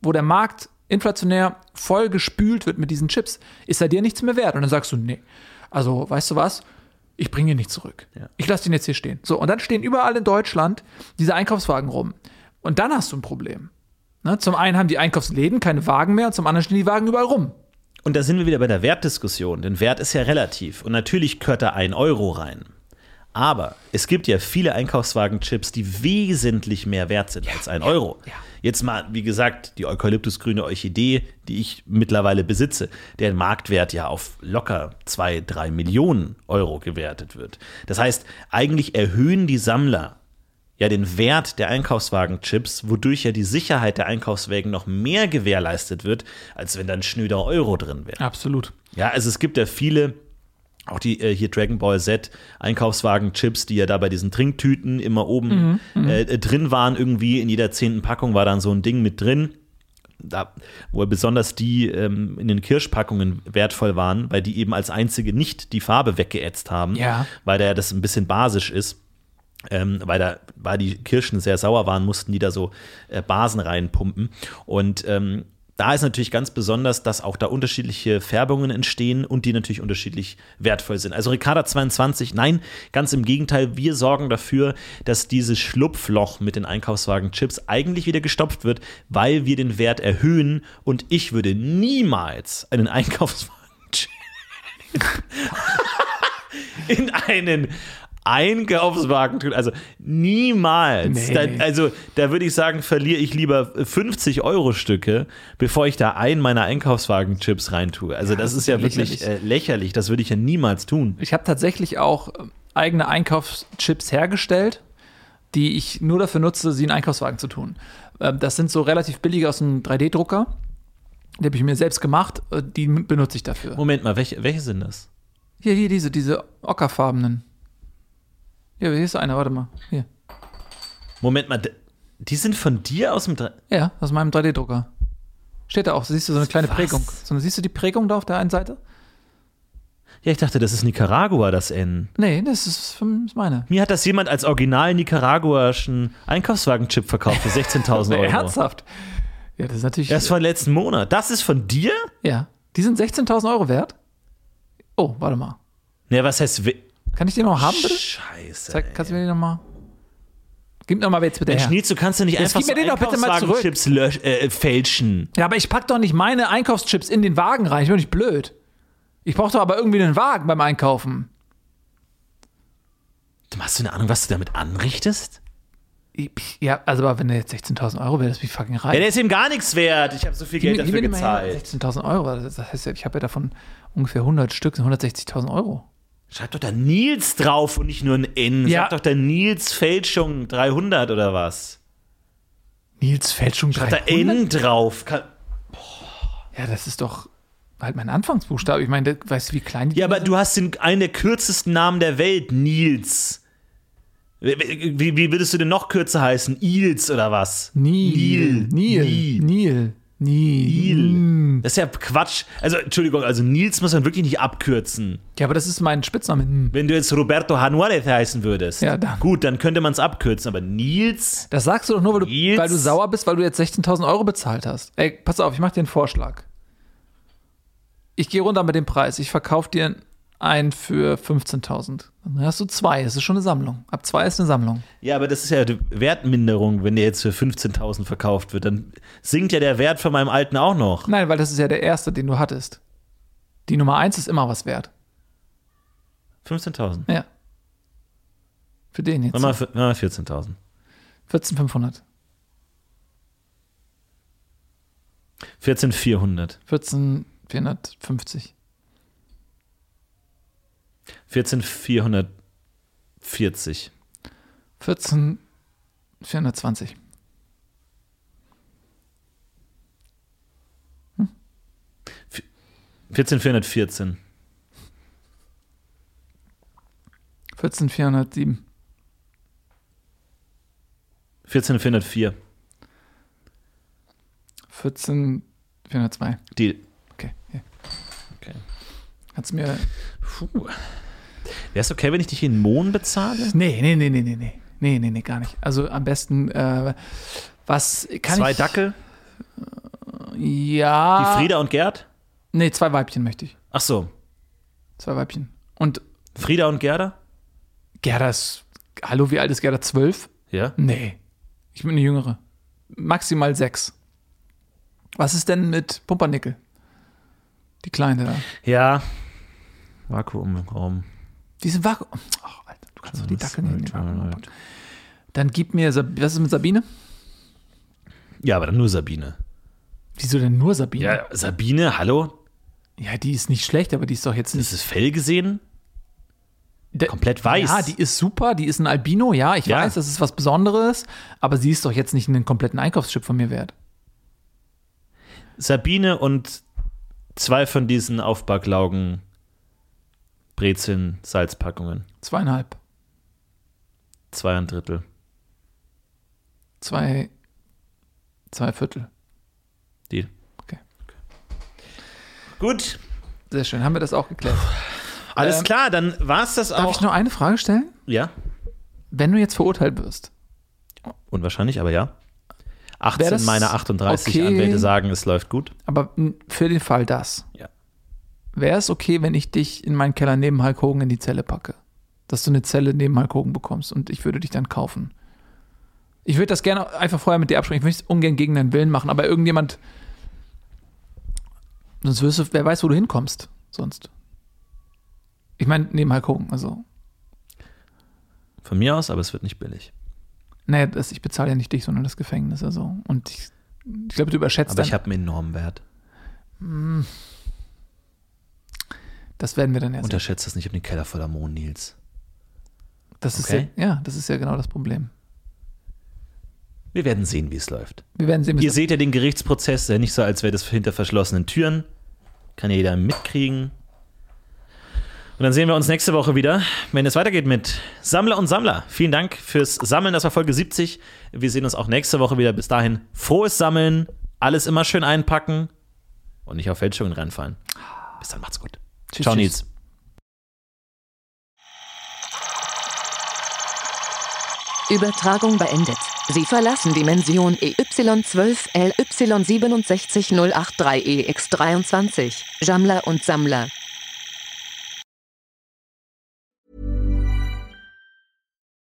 wo der Markt inflationär voll gespült wird mit diesen Chips, ist er dir nichts mehr wert. Und dann sagst du, nee, also, weißt du was? Ich bringe ihn nicht zurück. Ich lasse den jetzt hier stehen. So, und dann stehen überall in Deutschland diese Einkaufswagen rum. Und dann hast du ein Problem. Ne? Zum einen haben die Einkaufsläden keine Wagen mehr und zum anderen stehen die Wagen überall rum. Und da sind wir wieder bei der Wertdiskussion, denn Wert ist ja relativ. Und natürlich gehört da ein Euro rein. Aber es gibt ja viele Einkaufswagen-Chips, die wesentlich mehr wert sind als ein Euro. Jetzt mal, wie gesagt, die eukalyptusgrüne Orchidee, die ich mittlerweile besitze, deren Marktwert ja auf locker zwei, drei Millionen Euro gewertet wird. Das heißt, eigentlich erhöhen die Sammler ja den Wert der Einkaufswagen-Chips, wodurch ja die Sicherheit der Einkaufswagen noch mehr gewährleistet wird, als wenn dann schnöder Euro drin wäre. Absolut. Ja, also es gibt ja viele, auch die äh, hier Dragon Ball Z Einkaufswagen-Chips, die ja da bei diesen Trinktüten immer oben äh, äh, drin waren, irgendwie in jeder zehnten Packung war dann so ein Ding mit drin. Da, wo besonders die ähm, in den Kirschpackungen wertvoll waren, weil die eben als einzige nicht die Farbe weggeätzt haben, Ja. weil da ja das ein bisschen basisch ist. Ähm, weil da, weil die Kirschen sehr sauer waren, mussten die da so äh, Basen reinpumpen. Und ähm, da ist natürlich ganz besonders, dass auch da unterschiedliche Färbungen entstehen und die natürlich unterschiedlich wertvoll sind. Also Ricarda 22, nein, ganz im Gegenteil, wir sorgen dafür, dass dieses Schlupfloch mit den Einkaufswagen-Chips eigentlich wieder gestopft wird, weil wir den Wert erhöhen und ich würde niemals einen Einkaufswagen-Chip in einen Einkaufswagen tun. Also niemals. Nee. Da, also da würde ich sagen, verliere ich lieber 50 Euro Stücke, bevor ich da einen meiner Einkaufswagen-Chips reintue. Also das, ist ja wirklich lächerlich. äh, lächerlich. Das würde ich ja niemals tun. Ich habe tatsächlich auch ähm, eigene Einkaufschips hergestellt, die ich nur dafür nutze, sie in Einkaufswagen zu tun. Ähm, Das sind so relativ billige aus einem 3D-Drucker. Die habe ich mir selbst gemacht, äh, die benutze ich dafür. Moment mal, welche, welche sind das? Hier, hier, diese, diese ockerfarbenen. Hier, hier ist einer, warte mal. Hier. Moment mal, die sind von dir aus dem. Dre Ja, aus meinem 3D-Drucker. Steht da auch, siehst du so eine kleine Was? Prägung. So, siehst du die Prägung da auf der einen Seite? ja, ich dachte, das ist Nicaragua, das N. Nee, das ist, ist meine. Mir hat das jemand als original nicaraguaschen Einkaufswagen-Chip verkauft für 16.000 Euro. Ernsthaft? Ja, das ist natürlich. Das ist von letzten Monat. Das ist von dir? ja. Die sind 16.000 Euro wert? Oh, warte mal. Ja, was heißt. Kann ich den noch haben, bitte? Scheiße. Zeig, kannst du mir den nochmal? Gib mir mal jetzt bitte Mensch, her. Nils, du kannst ja nicht Jetzt einfach gib mir den doch bitte mal zurück. Chips lösch, äh, fälschen. Ja, aber ich pack doch nicht meine Einkaufschips in den Wagen rein. Ich bin nicht blöd. Ich brauche doch aber irgendwie einen Wagen beim Einkaufen. Du hast du eine Ahnung, was du damit anrichtest? Ich- Ja, also aber wenn der jetzt 16.000 Euro wäre, das wie fucking reich. Ja, der ist ihm gar nichts wert. Ich habe so viel Geld Gib dafür gib mal gezahlt. 16.000 Euro, das heißt, ja, ich habe ja davon ungefähr 100 Stück, sind 160.000 Euro. Schreib doch da Nils drauf und nicht nur ein N. Ja. Sag doch da Nils Fälschung 300 oder was? Nils Fälschung Schreib da 300? N drauf. Kann, Ja, das ist doch halt mein Anfangsbuchstabe. Ich meine, weißt du, wie klein die ja, aber sind? du hast den, einen der kürzesten Namen der Welt, Nils. Wie, wie, wie würdest du denn noch kürzer heißen? Ils oder was? Nil. Nil. Nil. Nil. Nil. Nil. Das ist ja Quatsch. Also, Entschuldigung, also Nils muss man wirklich nicht abkürzen. Ja, aber das ist mein Spitzname. Hm. Wenn du jetzt Roberto Januarez heißen würdest, Ja, dann. gut, dann könnte man es abkürzen. Aber Nils, Das sagst du doch nur, weil du, weil du sauer bist, weil du jetzt 16.000 Euro bezahlt hast. Ey, pass auf, ich mach dir einen Vorschlag. Ich gehe runter mit dem Preis. Ich verkaufe dir einen für 15.000. Dann hast du zwei. Das ist schon eine Sammlung. Ab zwei ist eine Sammlung. ja, aber das ist ja die Wertminderung, wenn der jetzt für 15.000 verkauft wird. Dann sinkt ja der Wert von meinem alten auch noch. Nein, weil das ist ja der erste, den du hattest. Die Nummer eins ist immer was wert. 15.000. Ja. Für den jetzt. Mach mal, mach mal 14.000. 14.500. 14.400. 14.450. 14440. 14 420. Hm? 14414. 14 407. 14404. 14 402. Deal. Okay. Hier. Okay. Kannst du mir. Puh. Wäre es okay, wenn ich dich in Mohn bezahle? Nee, nee, nee, nee, nee, nee. Nee, nee, nee, gar nicht. Also am besten, äh, was kann Zwei ich. Dackel? Ja. Die Frieda und Gerd? Nee, zwei Weibchen möchte ich. Ach so. Zwei Weibchen. Und Frieda und Gerda? Gerda ist. Hallo, wie alt ist Gerda? Zwölf? Ja. Nee. Ich bin eine Jüngere. Maximal sechs. Was ist denn mit Pumpernickel? Die Kleine da. Ja. Vakuumraum. Die sind Vakuum. Ach, Alter, du kannst doch die Dackel nicht in Vakuum. Dann gib mir. Sab was ist mit Sabine? Ja, aber dann nur Sabine. Wieso denn nur Sabine? Ja, Sabine, hallo? Ja, die ist nicht schlecht, aber die ist doch jetzt nicht. Ist das Fell gesehen? Da- Komplett weiß. Ja, die ist super, die ist ein Albino, ja, ich Ja. weiß, das ist was Besonderes, aber sie ist doch jetzt nicht einen kompletten Einkaufschip von mir wert. Sabine und zwei von diesen Aufbacklaugen Brezeln Salzpackungen. Zweieinhalb, Zwei ein Drittel. zwei, zwei Viertel. Deal. Okay. Gut. Sehr schön, haben wir das auch geklärt. Alles Ähm, klar, dann war's das Darf auch. ich nur eine Frage stellen? ja. Wenn du jetzt verurteilt wirst, Unwahrscheinlich, aber ja. 18 das meiner 38 okay? Anwälte sagen, es läuft gut. aber für den Fall das, Ja. Wäre es okay, wenn ich dich in meinen Keller neben Hulk Hogan in die Zelle packe? Dass du eine Zelle neben Hulk Hogan bekommst und ich würde dich dann kaufen. Ich würde das gerne einfach vorher mit dir absprechen. Ich möchte es ungern gegen deinen Willen machen, aber irgendjemand. Sonst wirst du, wer weiß, wo du hinkommst, sonst. Ich meine, neben Hulk Hogan, also. Von mir aus, aber es wird nicht billig. Naja, das, ich bezahle ja nicht dich, sondern das Gefängnis, also. Und ich, ich glaube, du überschätzt Aber ich habe einen enormen Wert. Das werden wir dann erst. Unterschätzt das nicht, ich habe den Keller voller Mohn, Nils. Das ist okay. ja, ja, das ist ja genau das Problem. Wir werden sehen, wie es läuft. Wir werden sehen, Ihr seht ja den Gerichtsprozess, ja nicht so, als wäre das hinter verschlossenen Türen. Kann ja jeder mitkriegen. Und dann sehen wir uns nächste Woche wieder, wenn es weitergeht mit Sammler und Sammler. Vielen Dank fürs Sammeln, das war Folge 70. Wir sehen uns auch nächste Woche wieder. Bis dahin, frohes Sammeln, alles immer schön einpacken und nicht auf Fälschungen reinfallen. Bis dann, macht's gut. Tschüss, Ciao, tschüss. Nils. Übertragung beendet. Sie verlassen Dimension E EY12 LY67083EX23. Jammler und Sammler.